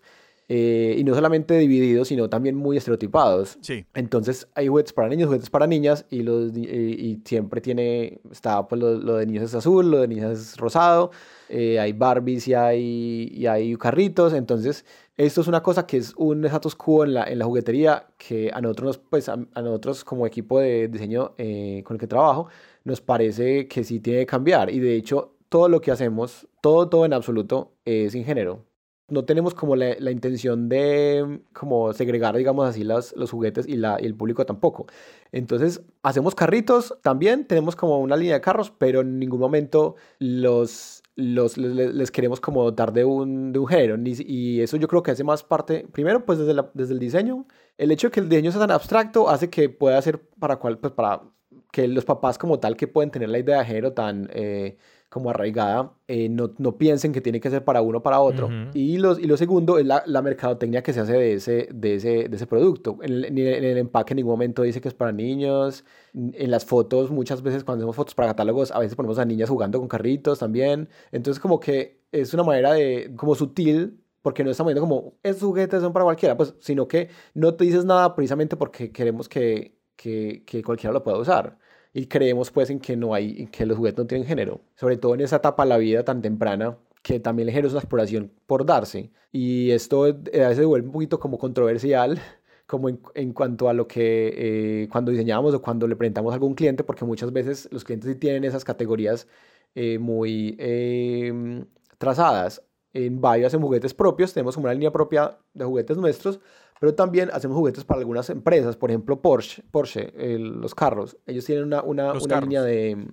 Eh, y no solamente divididos, sino también muy estereotipados. Sí. Entonces hay juguetes para niños, juguetes para niñas, y, los, y, siempre tiene, está pues lo, de niños es azul, lo de niñas es rosado, eh, hay Barbies y hay, y hay carritos, entonces esto es una cosa que es un status quo en la, en la juguetería que a nosotros, pues, a, nosotros como equipo de diseño eh, con el que trabajo, nos parece que sí tiene que cambiar. Y de hecho, todo lo que hacemos, todo, todo en absoluto, es sin género. No tenemos como la, la intención de como segregar, digamos así, las, los juguetes y, la, y el público tampoco. Entonces, hacemos carritos también, tenemos como una línea de carros, pero en ningún momento los, los, les, queremos como dar de un, de un género. Y eso yo creo que hace más parte, primero, pues desde, desde el diseño. El hecho de que el diseño sea tan abstracto hace que pueda ser para cual, pues para que los papás como tal que pueden tener la idea de género tan... Eh, como arraigada, eh, no, no, piensen que tiene que ser para uno o para otro. y, los, y lo segundo es la, la, mercadotecnia que se hace de ese, de ese, de ese producto. En el, en el, empaque en ningún momento dice que es para niños. En las fotos, muchas veces cuando hacemos fotos para catálogos, a veces ponemos a niñas jugando con carritos también. Entonces como que es una manera de, como sutil, porque no estamos viendo como, esos juguetes son para cualquiera, pues, sino que no te dices nada precisamente porque queremos que, que, que cualquiera lo pueda usar. Y creemos pues en que no hay, que los juguetes no tienen género, sobre todo en esa etapa de la vida tan temprana que también el género es una exploración por darse y esto a veces se vuelve un poquito como controversial como en, cuanto a lo que eh, cuando diseñamos o cuando le presentamos a algún cliente, porque muchas veces los clientes sí tienen esas categorías eh, muy em, trazadas. En Bio hacemos juguetes propios, tenemos como una línea propia de juguetes nuestros, pero también hacemos juguetes para algunas empresas, por ejemplo Porsche, Porsche los carros, ellos tienen una, una, una línea de,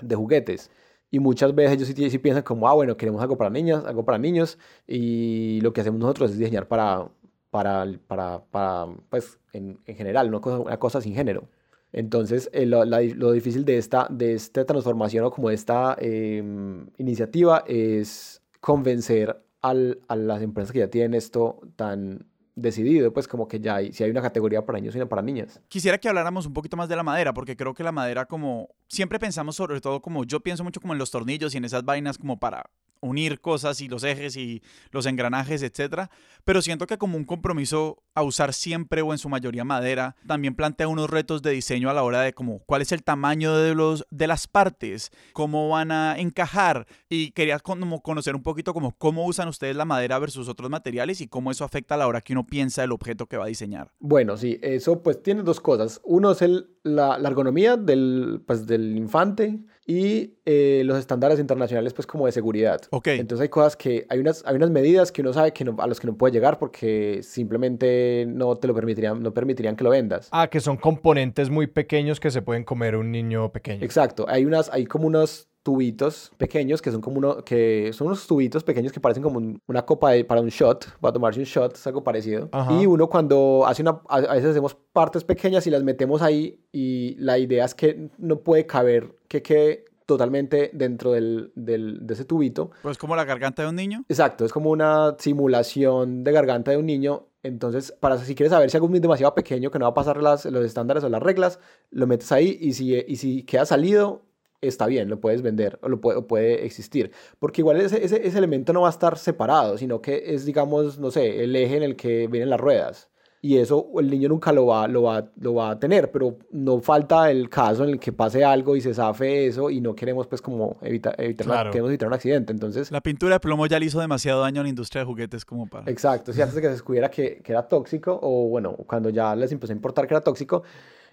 de, juguetes. Y muchas veces ellos sí, sí, piensan como, ah, bueno, queremos algo para niñas, algo para niños, y lo que hacemos nosotros es diseñar para, para, para, para pues, en, en general, una cosa, una cosa sin género. Entonces, eh, lo, lo, difícil de esta, de esta transformación o como de esta em, iniciativa es convencer al, a las empresas que ya tienen esto tan decidido, pues como que ya hay, si hay una categoría para niños y una para niñas. Quisiera que habláramos un poquito más de la madera, porque creo que la madera como, siempre pensamos sobre todo como, yo pienso mucho como en los tornillos y en esas vainas como para unir cosas y los ejes y los engranajes, etcétera, pero siento que como un compromiso a usar siempre o en su mayoría madera, también plantea unos retos de diseño a la hora de como cuál es el tamaño de los de las partes, cómo van a encajar y quería como conocer un poquito como cómo usan ustedes la madera versus otros materiales y cómo eso afecta a la hora que uno piensa el objeto que va a diseñar. Bueno, sí, eso pues tiene dos cosas. Uno es el, la, la ergonomía del, pues, del infante y eh, los estándares internacionales pues como de seguridad. Okay. Entonces hay cosas que, hay unas, hay unas medidas que uno sabe que a los que no puede llegar porque simplemente no te lo permitirían, no permitirían que lo vendas. Ah, que son componentes muy pequeños que se pueden comer un niño pequeño. Exacto, hay unas, hay como unos tubitos pequeños que son como uno, que son unos tubitos pequeños que parecen como una copa para un shot, para tomarse un shot, es algo parecido. Y uno cuando hace una, a veces hacemos partes pequeñas y las metemos ahí y la idea es que no puede caber que quede totalmente dentro del, del, de ese tubito. Pues como la garganta de un niño. Exacto, es como una simulación de garganta de un niño. Entonces, para si quieres saber si algo es demasiado pequeño que no va a pasar las, los estándares o las reglas, lo metes ahí y si, y si queda salido, está bien, lo puedes vender o lo puede, puede existir. Porque igual ese, ese, ese, elemento no va a estar separado, sino que es, digamos, no sé, el eje en el que vienen las ruedas. Y eso el niño nunca lo va, lo va, lo va a tener, pero no falta el caso en el que pase algo y se zafe eso y no queremos pues como evitar, evitar, queremos evitar un accidente. Entonces... La pintura de plomo ya le hizo demasiado daño a la industria de juguetes como para... Exacto, si antes de que se descubriera que, que era tóxico o bueno, cuando ya les empezó a importar que era tóxico,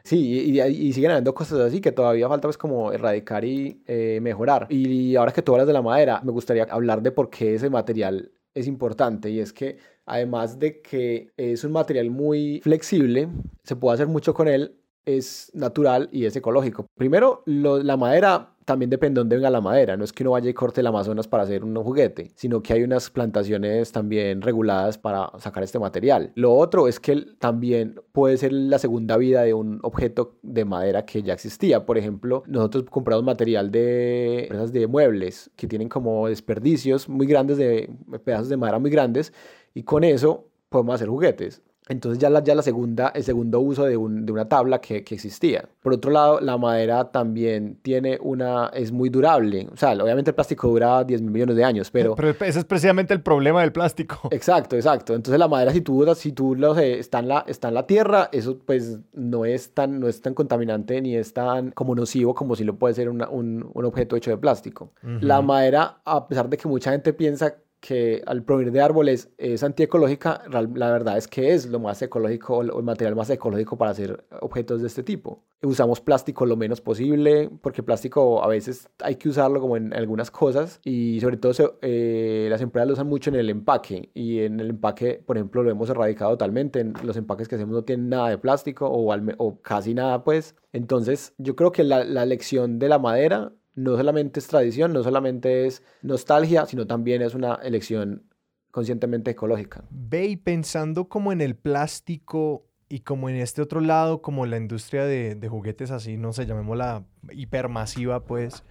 Sí, y, siguen habiendo cosas así que todavía falta pues como erradicar y eh, mejorar. Y ahora que tú hablas de la madera, me gustaría hablar de por qué ese material es importante y es que además de que es un material muy flexible, se puede hacer mucho con él, es natural y es ecológico. Primero, la madera también depende de dónde venga la madera. No es que uno vaya y corte el Amazonas para hacer un juguete, sino que hay unas plantaciones también reguladas para sacar este material. Lo otro es que también puede ser la segunda vida de un objeto de madera que ya existía. Por ejemplo, nosotros compramos material de empresas de muebles que tienen como desperdicios muy grandes de pedazos de madera muy grandes y con eso podemos hacer juguetes. Entonces ya la, ya la segunda, el segundo uso de, un, de una tabla que, que, existía. Por otro lado, la madera también tiene una, es muy durable. O sea, obviamente el plástico dura 10 mil millones de años, pero... Pero ese es precisamente el problema del plástico. Exacto, exacto. Entonces la madera, si tú, si tú lo sé, está, en la, está en la tierra, eso pues no es, tan, no es tan contaminante ni es tan como nocivo como si lo puede ser un, un, objeto hecho de plástico. La madera, a pesar de que mucha gente piensa que al provenir de árboles es antiecológica, la verdad es que es lo más ecológico o el material más ecológico para hacer objetos de este tipo. Usamos plástico lo menos posible, porque plástico a veces hay que usarlo como en algunas cosas y sobre todo eh, las empresas lo usan mucho en el empaque y en el empaque, por ejemplo, lo hemos erradicado totalmente. los empaques que hacemos no tienen nada de plástico o, o casi nada, pues. Entonces, yo creo que la, la lección de la madera no solamente es tradición, no solamente es nostalgia, sino también es una elección conscientemente ecológica. Ve y pensando como en el plástico y como en este otro lado, como la industria de, de juguetes así, no sé, llamémosla hipermasiva, pues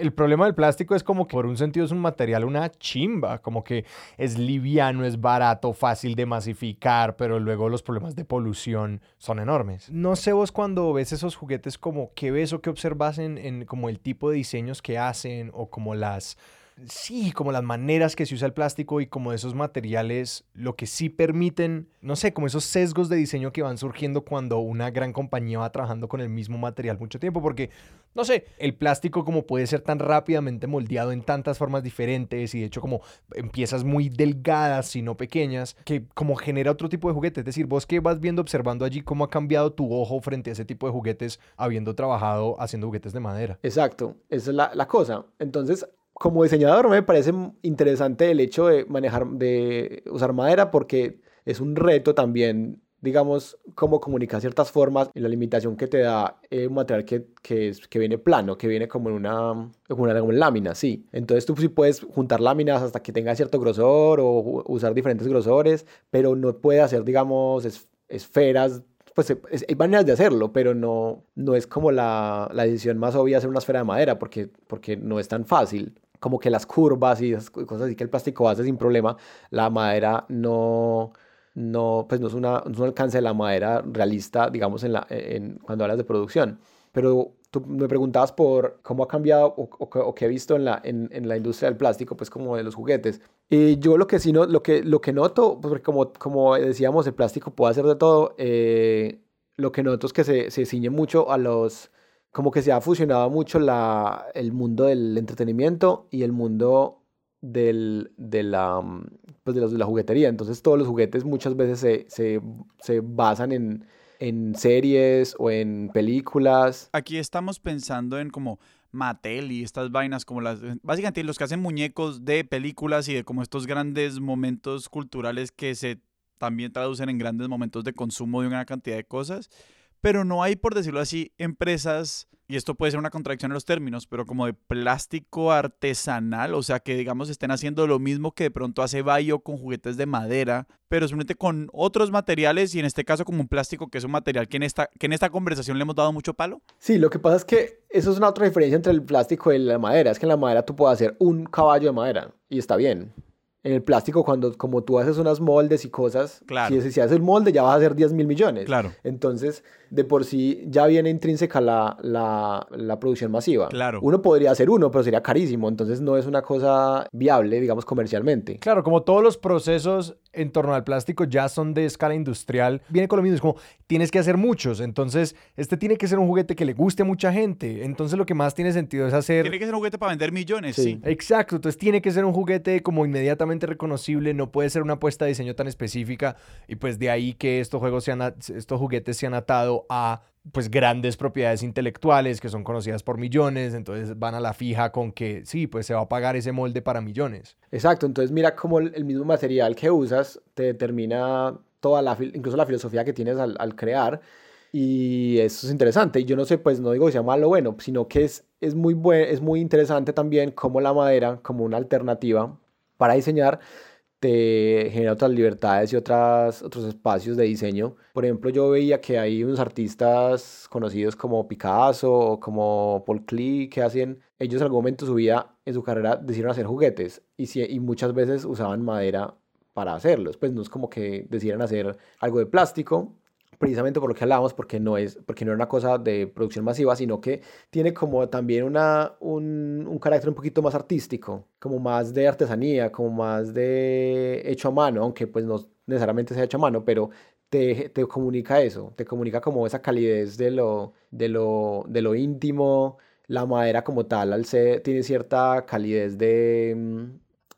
el problema del plástico es como que por un sentido es un material una chimba, como que es liviano, es barato, fácil de masificar, pero luego los problemas de polución son enormes. No sé vos cuando ves esos juguetes como qué ves o qué observas en, en como el tipo de diseños que hacen o como las sí, como las maneras que se usa el plástico y como esos materiales, lo que sí permiten, no sé, como esos sesgos de diseño que van surgiendo cuando una gran compañía va trabajando con el mismo material mucho tiempo, porque, no sé, el plástico como puede ser tan rápidamente moldeado en tantas formas diferentes y de hecho como en piezas muy delgadas, y no pequeñas, que como genera otro tipo de juguetes. Es decir, vos que vas viendo, observando allí cómo ha cambiado tu ojo frente a ese tipo de juguetes, habiendo trabajado haciendo juguetes de madera. Exacto, esa es la, la cosa. Entonces, como diseñador me parece interesante el hecho de manejar, de usar madera porque es un reto también, digamos, cómo comunicar ciertas formas y la limitación que te da eh, un material que, que, que, viene plano, que viene como en una, como una, lámina, sí. Entonces tú sí puedes juntar láminas hasta que tenga cierto grosor o usar diferentes grosores, pero no puedes hacer, digamos, esferas pues hay maneras de hacerlo, pero no, no es como la, la decisión más obvia hacer una esfera de madera, porque, porque no es tan fácil como que las curvas y esas cosas así que el plástico hace sin problema, la madera no, no, pues no es, una, no un alcance de la madera realista, digamos, en la, en, cuando hablas de producción. Pero tú me preguntabas por cómo ha cambiado o, o, qué he visto en la, en, en, la industria del plástico, pues como de los juguetes. Y yo lo que sí no, lo que, lo que noto, porque como, como decíamos, el plástico puede hacer de todo, eh, lo que noto es que se, se ciñe mucho a los como que se ha fusionado mucho la, el mundo del entretenimiento y el mundo del, de, la, mm, pues de, la juguetería. Entonces todos los juguetes muchas veces se, se, se basan en, en series o en películas. Aquí estamos pensando en como Mattel y estas vainas como las básicamente los que hacen muñecos de películas y de como estos grandes momentos culturales que se también traducen en grandes momentos de consumo de una cantidad de cosas pero no hay, por decirlo así, empresas, y esto puede ser una contradicción en los términos, pero como de plástico artesanal, o sea, que digamos estén haciendo lo mismo que de pronto hace Bayo con juguetes de madera, pero simplemente con otros materiales y en este caso como un plástico que es un material que en esta, que en esta conversación le hemos dado mucho palo. Sí, lo que pasa es que eso es una otra diferencia entre el plástico y la madera, es que en la madera tú puedes hacer un caballo de madera y está bien en el plástico, cuando como tú haces unas moldes y cosas, claro. si, si haces el molde ya vas a hacer 10 mil millones. Claro. Entonces, de por sí ya viene intrínseca la, la, la, producción masiva. Claro. Uno podría hacer uno, pero sería carísimo, entonces no es una cosa viable, digamos, comercialmente. Claro, como todos los procesos en torno al plástico ya son de escala industrial, viene con lo mismo, es como tienes que hacer muchos, entonces este tiene que ser un juguete que le guste a mucha gente, entonces lo que más tiene sentido es hacer... Tiene que ser un juguete para vender millones, sí. Exacto, entonces tiene que ser un juguete como inmediatamente reconocible, no puede ser una apuesta de diseño tan específica y pues de ahí que estos juegos sean, estos juguetes se han atado a pues grandes propiedades intelectuales que son conocidas por millones, entonces van a la fija con que sí, pues se va a pagar ese molde para millones. Exacto, entonces mira cómo el mismo material que usas te determina toda la, incluso la filosofía que tienes al, al crear y eso es interesante. Y yo no sé, pues no digo que sea malo o bueno, sino que es, es, muy buen, es muy interesante también como la madera, como una alternativa para diseñar, te genera otras libertades y otras, otros espacios de diseño. Por ejemplo, yo veía que hay unos artistas conocidos como Picasso o como Paul Klee que hacen, ellos en algún momento su vida, en su carrera, decidieron hacer juguetes y, y muchas veces usaban madera para hacerlos. Pues no es como que decidieran hacer algo de plástico, precisamente por lo que hablábamos, porque no, es, porque no era una cosa de producción masiva, sino que tiene como también una, un, un, carácter un poquito más artístico, como más de artesanía, como más de hecho a mano, aunque pues no necesariamente sea hecho a mano, pero te, te comunica eso, te comunica como esa calidez de lo, de lo, de lo íntimo, la madera como tal, al ser, tiene cierta calidez de mm,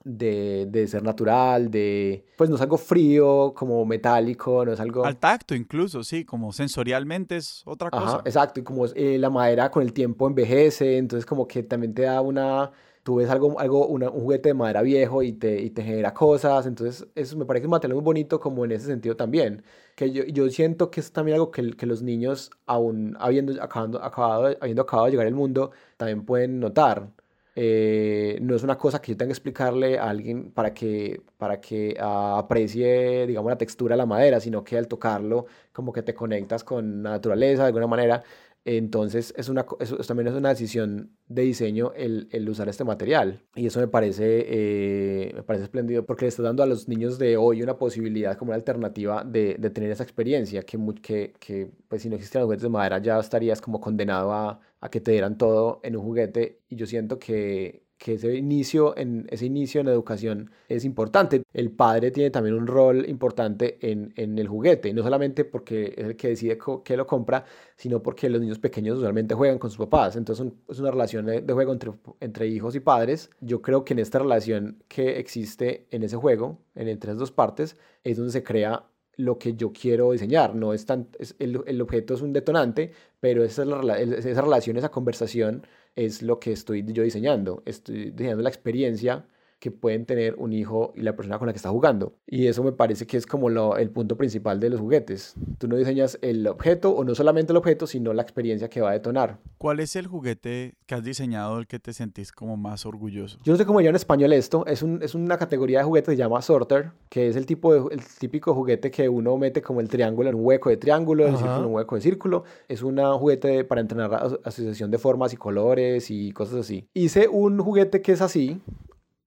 de, de, ser natural, de... Pues no es algo frío, como metálico, no es algo... Al tacto incluso, sí, como sensorialmente es otra cosa. Exacto, y como eh, la madera con el tiempo envejece, entonces como que también te da una... Tú ves algo, algo un juguete de madera viejo y te, y te genera cosas, entonces eso me parece un material muy bonito como en ese sentido también. Que yo, yo siento que es también algo que, que los niños, aún habiendo acabado, acabado, habiendo acabado de llegar al mundo, también pueden notar eh, no es una cosa que yo tenga que explicarle a alguien para que, para que ah, aprecie, digamos, la textura de la madera, sino que al tocarlo, como que te conectas con la naturaleza de alguna manera. Entonces, es una, también es una decisión de diseño el, el usar este material. Y eso me parece, eh, me parece espléndido porque le está dando a los niños de hoy una posibilidad como una alternativa de, de tener esa experiencia, que, que, que pues si no existieran juguetes de madera ya estarías como condenado a, a que te dieran todo en un juguete. Y yo siento que, que ese inicio en ese inicio en educación es importante. El padre tiene también un rol importante en, en el juguete, no solamente porque es el que decide qué lo compra, sino porque los niños pequeños usualmente juegan con sus papás. Entonces es una relación de, juego entre, entre hijos y padres. Yo creo que en esta relación que existe en ese juego, en entre las dos partes, es donde se crea lo que yo quiero diseñar. No es tan, el, el, objeto es un detonante, pero esa, esa relación, esa conversación es lo que estoy yo diseñando. Estoy diseñando la experiencia que pueden tener un hijo y la persona con la que está jugando. Y eso me parece que es como lo, el punto principal de los juguetes. Tú no diseñas el objeto o no solamente el objeto, sino la experiencia que va a detonar. ¿Cuál es el juguete que has diseñado el que te sentís como más orgulloso? Yo no sé cómo llama en español esto. Es, un, es una categoría de juguete que se llama sorter, que es el, tipo de, el típico juguete que uno mete como el triángulo en un hueco de triángulo, el círculo en un hueco de círculo. Es un juguete para entrenar asociación de formas y colores y cosas así. Hice un juguete que es así,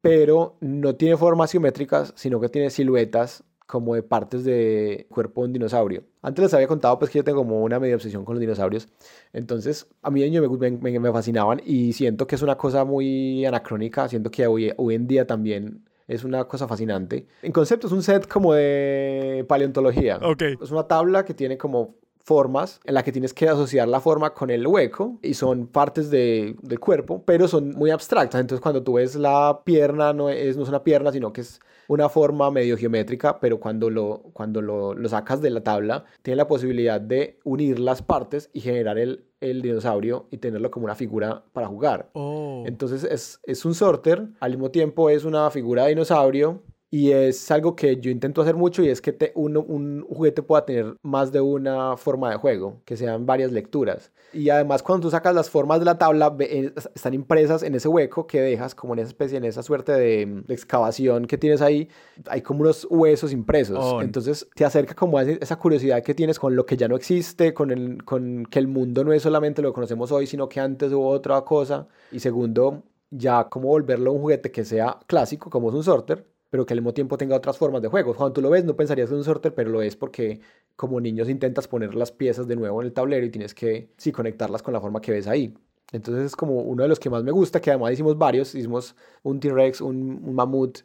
pero no tiene formas simétricas, sino que tiene siluetas como de partes de cuerpo de un dinosaurio. Antes les había contado pues que yo tengo como una media obsesión con los dinosaurios. Entonces, a mí de me, me, fascinaban y siento que es una cosa muy anacrónica, siento que hoy, hoy en día también es una cosa fascinante. En concepto es un set como de paleontología. Okay. Es una tabla que tiene como formas en la que tienes que asociar la forma con el hueco y son partes de, del cuerpo, pero son muy abstractas. Entonces cuando tú ves la pierna, no es, no es una pierna, sino que es una forma medio geométrica, pero cuando, lo, cuando lo, lo sacas de la tabla, tiene la posibilidad de unir las partes y generar el, el dinosaurio y tenerlo como una figura para jugar. Oh. Entonces es, es un sorter, al mismo tiempo es una figura de dinosaurio y es algo que yo intento hacer mucho y es que te, un juguete pueda tener más de una forma de juego, que sean varias lecturas. Y además cuando tú sacas las formas de la tabla, eh, están impresas en ese hueco que dejas, como en esa especie, en esa suerte de, excavación que tienes ahí, hay como unos huesos impresos. Oh. Entonces te acerca como a esa curiosidad que tienes con lo que ya no existe, con, el, con que el mundo no es solamente lo que conocemos hoy, sino que antes hubo otra cosa. Y segundo, ya como volverlo un juguete que sea clásico, como es un sorter, pero que al mismo tiempo tenga otras formas de juego. Cuando tú lo ves no pensarías es un sorter, pero lo es porque como niños intentas poner las piezas de nuevo en el tablero y tienes que, sí, conectarlas con la forma que ves ahí. Entonces es como uno de los que más me gusta, que además hicimos varios, hicimos un T-Rex, un, un mamut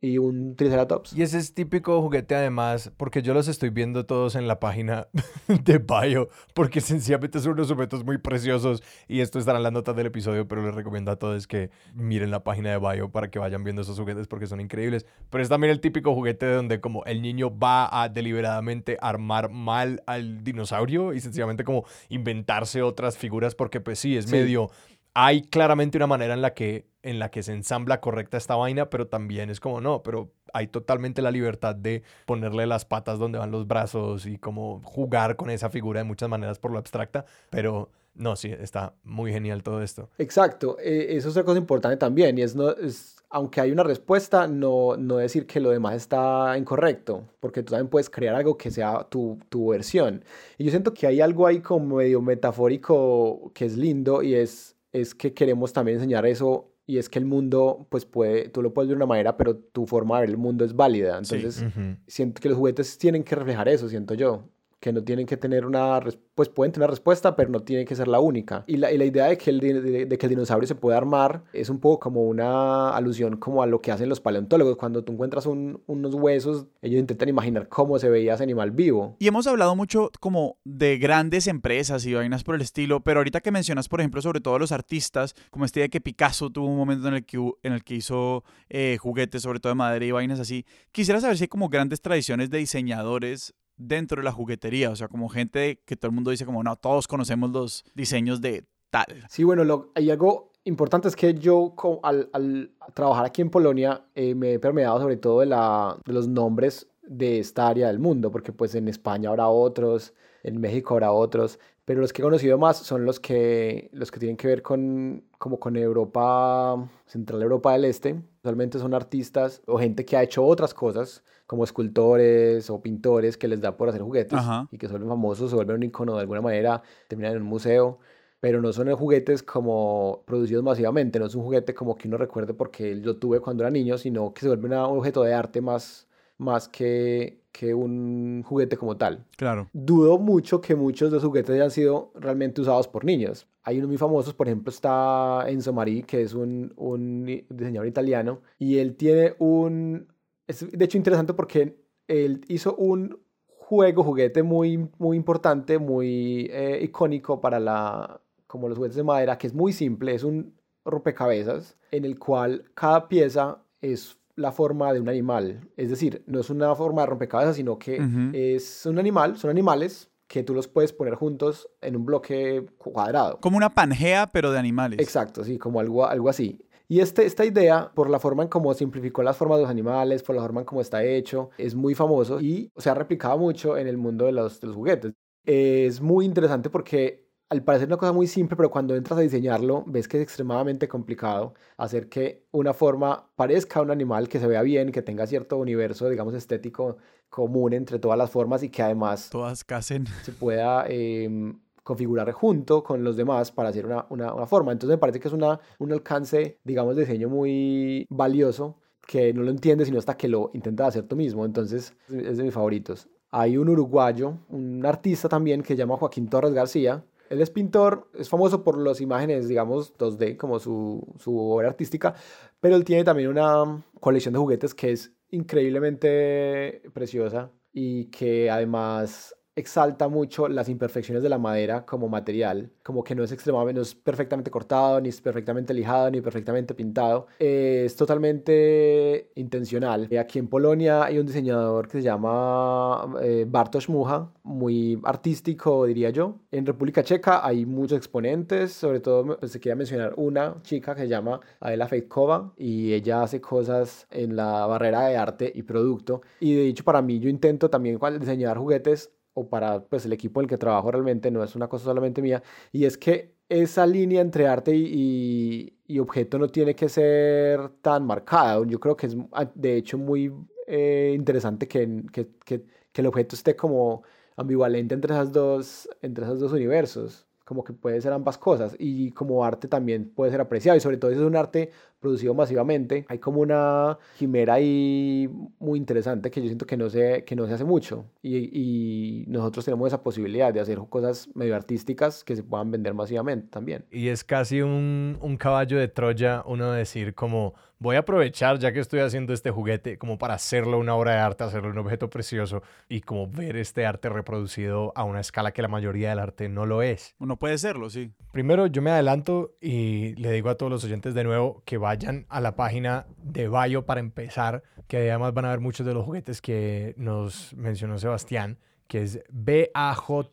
y un Triceratops. Y ese es típico juguete además, porque yo los estoy viendo todos en la página de Bio, porque sencillamente son unos objetos muy preciosos y esto estará en las notas del episodio, pero les recomiendo a todos que miren la página de Bio para que vayan viendo esos juguetes porque son increíbles. Pero es también el típico juguete donde como el niño va a deliberadamente armar mal al dinosaurio y sencillamente como inventarse otras figuras porque pues sí, es medio hay claramente una manera en la que en la que se ensambla correcta esta vaina, pero también es como no, pero hay totalmente la libertad de ponerle las patas donde van los brazos y como jugar con esa figura de muchas maneras por lo abstracta, pero no, sí, está muy genial todo esto. Exacto, eh, eso es otra cosa importante también y es, no, es aunque hay una respuesta, no, no decir que lo demás está incorrecto, porque tú también puedes crear algo que sea tu, tu versión. Y yo siento que hay algo ahí como medio metafórico que es lindo y es es que queremos también enseñar eso y es que el mundo, pues puede, tú lo puedes ver de una manera, pero tu forma de ver el mundo es válida. Entonces, siento que los juguetes tienen que reflejar eso, siento yo que no tienen que tener una, pues pueden tener respuesta, pero no tiene que ser la única. Y la, y la idea de que, el, de, que el dinosaurio se puede armar es un poco como una alusión como a lo que hacen los paleontólogos. Cuando tú encuentras unos huesos, ellos intentan imaginar cómo se veía ese animal vivo. Y hemos hablado mucho como de grandes empresas y vainas por el estilo, pero ahorita que mencionas, por ejemplo, sobre todo los artistas, como este de que Picasso tuvo un momento en el que, en el que hizo eh, juguetes, sobre todo de madera y vainas así, quisiera saber si hay como grandes tradiciones de diseñadores dentro de la juguetería, o sea, como gente que todo el mundo dice como, no, todos conocemos los diseños de tal. Sí, bueno, lo, hay algo importante es que yo al, al trabajar aquí en Polonia eh, me he permeado sobre todo de, la, de los nombres de esta área del mundo, porque pues en España habrá otros, en México habrá otros, pero los que he conocido más son los que, los que tienen que ver con, como con Europa, Central Europa del Este. Usualmente son artistas o gente que ha hecho otras cosas, como escultores o pintores que les da por hacer juguetes y que vuelven famosos, se vuelven un icono de alguna manera, terminan en un museo, pero no son juguetes como producidos masivamente, no es un juguete como que uno recuerde porque yo tuve cuando era niño, sino que se vuelve un objeto de arte más, más que, que un juguete como tal. Claro. Dudo mucho que muchos de los juguetes hayan sido realmente usados por niños. Hay unos muy famosos, por ejemplo, está Enzo Mari, que es un, un diseñador italiano, y él tiene un... Es de hecho interesante porque él hizo un juego, juguete muy, muy importante, muy eh, icónico para la, como los juguetes de madera, que es muy simple, es un rompecabezas en el cual cada pieza es la forma de un animal. Es decir, no es una forma de rompecabezas, sino que es un animal, son animales que tú los puedes poner juntos en un bloque cuadrado. Como una pangea, pero de animales. Exacto, sí, como algo, algo así. Y este, esta idea, por la forma en cómo simplificó las formas de los animales, por la forma en cómo está hecho, es muy famoso y se ha replicado mucho en el mundo de los, de los juguetes. Es muy interesante porque al parecer una cosa muy simple, pero cuando entras a diseñarlo, ves que es extremadamente complicado hacer que una forma parezca un animal, que se vea bien, que tenga cierto universo, digamos, estético común entre todas las formas y que además... Todas casen. Se pueda em, configurar junto con los demás para hacer una, una, una, forma. Entonces me parece que es una, un alcance, digamos, de diseño muy valioso que no lo entiendes sino hasta que lo intentas hacer tú mismo. Entonces es de mis favoritos. Hay un uruguayo, un artista también que se llama Joaquín Torres García, él es pintor, es famoso por las imágenes, digamos, 2D, como su, su obra artística, pero él tiene también una colección de juguetes que es increíblemente preciosa y que además exalta mucho las imperfecciones de la madera como material, como que no es extremadamente, no es perfectamente cortado, ni es perfectamente lijado, ni perfectamente pintado. es totalmente intencional. Aquí en Polonia hay un diseñador que se llama eh, Bartosz Mucha, muy artístico, diría yo. En República Checa hay muchos exponentes, sobre todo pues, se quería mencionar una chica que se llama Adela Fejkova y ella hace cosas en la barrera de arte y producto. Y de hecho para mí yo intento también diseñar juguetes o para pues, el equipo en el que trabajo realmente, no es una cosa solamente mía, y es que esa línea entre arte y, y, objeto no tiene que ser tan marcada. Yo creo que es ah, de hecho muy eh, interesante que, que, que, que, el objeto esté como ambivalente entre, esas dos, entre esos dos universos como que puede ser ambas cosas y como arte también puede ser apreciado y sobre todo si es un arte producido masivamente hay como una quimera ahí muy interesante que yo siento que no se, que no se hace mucho y, nosotros tenemos esa posibilidad de hacer cosas medio artísticas que se puedan vender masivamente también. Y es casi un, un caballo de Troya uno decir como voy a aprovechar ya que estoy haciendo este juguete como para hacerlo una obra de arte, hacerlo un objeto precioso y como ver este arte reproducido a una escala que la mayoría del arte no lo es. Uno puede serlo, sí. Primero yo me adelanto y le digo a todos los oyentes de nuevo que vayan a la página de Bayo para empezar, que además van a ver muchos de los juguetes que nos mencionó Sebastián que es bajo.eu.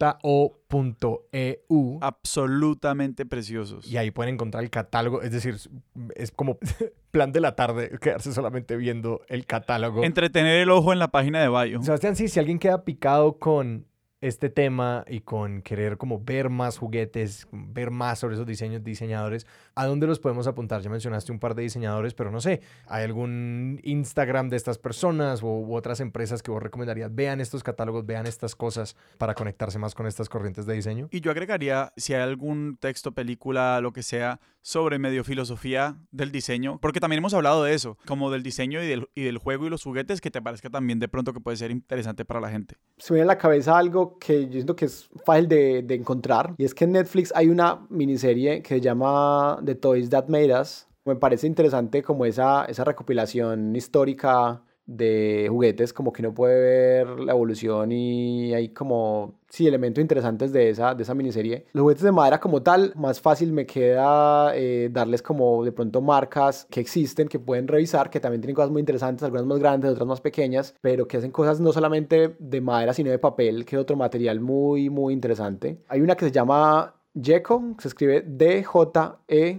Absolutamente preciosos. Y ahí pueden encontrar el catálogo, es decir, es como plan de la tarde quedarse solamente viendo el catálogo. Entretener el ojo en la página de Bayo. Sebastián, sí, si alguien queda picado con este tema y con querer como ver más juguetes, ver más sobre esos diseños, diseñadores, ¿a dónde los podemos apuntar? Ya mencionaste un par de diseñadores, pero no sé, ¿hay algún Instagram de estas personas u, otras empresas que vos recomendarías? Vean estos catálogos, vean estas cosas para conectarse más con estas corrientes de diseño. Y yo agregaría, si hay algún texto, película, lo que sea, sobre medio filosofía del diseño, porque también hemos hablado de eso, como del diseño y del, y del juego y los juguetes, que te parezca también de pronto que puede ser interesante para la gente. Se me viene a la cabeza algo que yo siento que es fácil de, de encontrar, y es que en Netflix hay una miniserie que se llama The Toys That Made Us. Me parece interesante como esa, esa recopilación histórica de juguetes, como que uno puede ver la evolución y hay como, sí, elementos interesantes de esa, de esa miniserie. Los juguetes de madera como tal, más fácil me queda eh, darles como de pronto marcas que existen, que pueden revisar, que también tienen cosas muy interesantes, algunas más grandes, otras más pequeñas, pero que hacen cosas no solamente de madera, sino de papel, que es otro material muy, muy interesante. Hay una que se llama Jeco, se escribe D-J-E-C-O,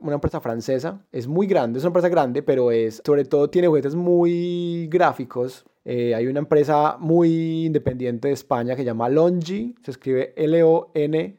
una empresa francesa. Es muy grande, es una empresa grande, pero es, sobre todo tiene juguetes muy gráficos. Eh, hay una empresa muy independiente de España que se llama Longi, se escribe L-O-N-D-J-I,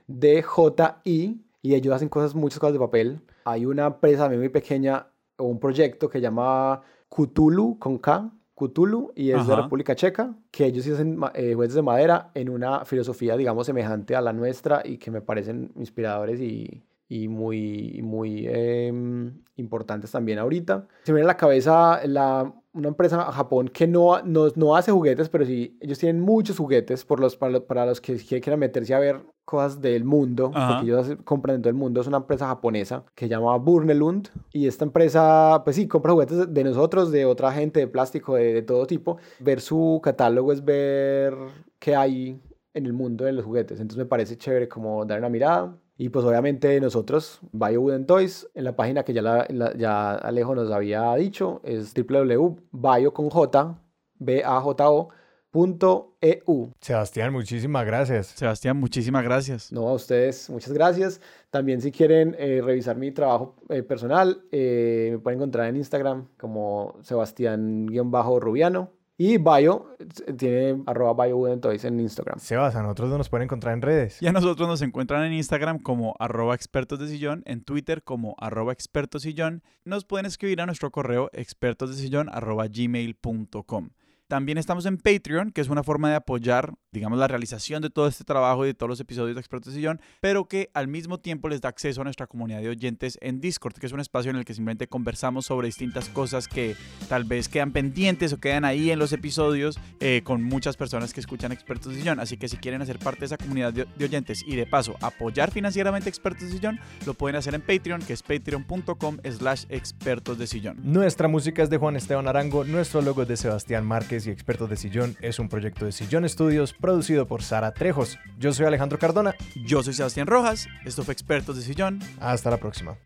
y ellos hacen cosas, muchas cosas de papel. Hay una empresa muy pequeña, o un proyecto que se llama Cthulhu, con K, Cthulhu y es de República Checa, que ellos hacen eh, juguetes de madera en una filosofía, digamos, semejante a la nuestra y que me parecen inspiradores y, y muy, muy em, importantes también ahorita. Se me viene a la cabeza la, una empresa a Japón que no, no, no, hace juguetes, pero sí, ellos tienen muchos juguetes por los, para, para los que quieran meterse a ver cosas del mundo, porque ellos compran en todo el mundo. Es una empresa japonesa que se llama Burnelund. Y esta empresa, pues sí, compra juguetes de nosotros, de otra gente, de plástico, de, de todo tipo. Ver su catálogo es ver qué hay en el mundo de los juguetes. Entonces me parece chévere como dar una mirada. Y pues obviamente nosotros, Bio Wooden Toys, en la página que ya, la, ya Alejo nos había dicho, es www.bio con J, B A J O .eu. Sebastián, muchísimas gracias. Sebastián, muchísimas gracias. No, a ustedes, muchas gracias. También si quieren eh, revisar mi trabajo eh, personal, eh, me pueden encontrar en Instagram como Sebastián-Rubiano. Y Bio tiene arroba Bio en Instagram. Sebas, a nosotros nos pueden encontrar en redes. Y a nosotros nos encuentran en Instagram como arroba expertos de sillón, en Twitter como arroba expertos sillón. Nos pueden escribir a nuestro correo expertosdesillón arroba gmail.com. También estamos en Patreon, que es una forma de apoyar, digamos, la realización de todo este trabajo y de todos los episodios de Expertos de Sillón, pero que al mismo tiempo les da acceso a nuestra comunidad de oyentes en Discord, que es un espacio en el que simplemente conversamos sobre distintas cosas que tal vez quedan pendientes o quedan ahí en los episodios eh, con muchas personas que escuchan Expertos de Sillón. Así que si quieren hacer parte de esa comunidad de, oyentes y de paso apoyar financieramente Expertos de Sillón, lo pueden hacer en Patreon, que es patreon.com slash expertos de sillón. Nuestra música es de Juan Esteban Arango, nuestro logo es de Sebastián Márquez y Expertos de Sillón es un proyecto de Sillón Estudios producido por Sara Trejos. Yo soy Alejandro Cardona. Yo soy Sebastián Rojas. Esto fue Expertos de Sillón. Hasta la próxima.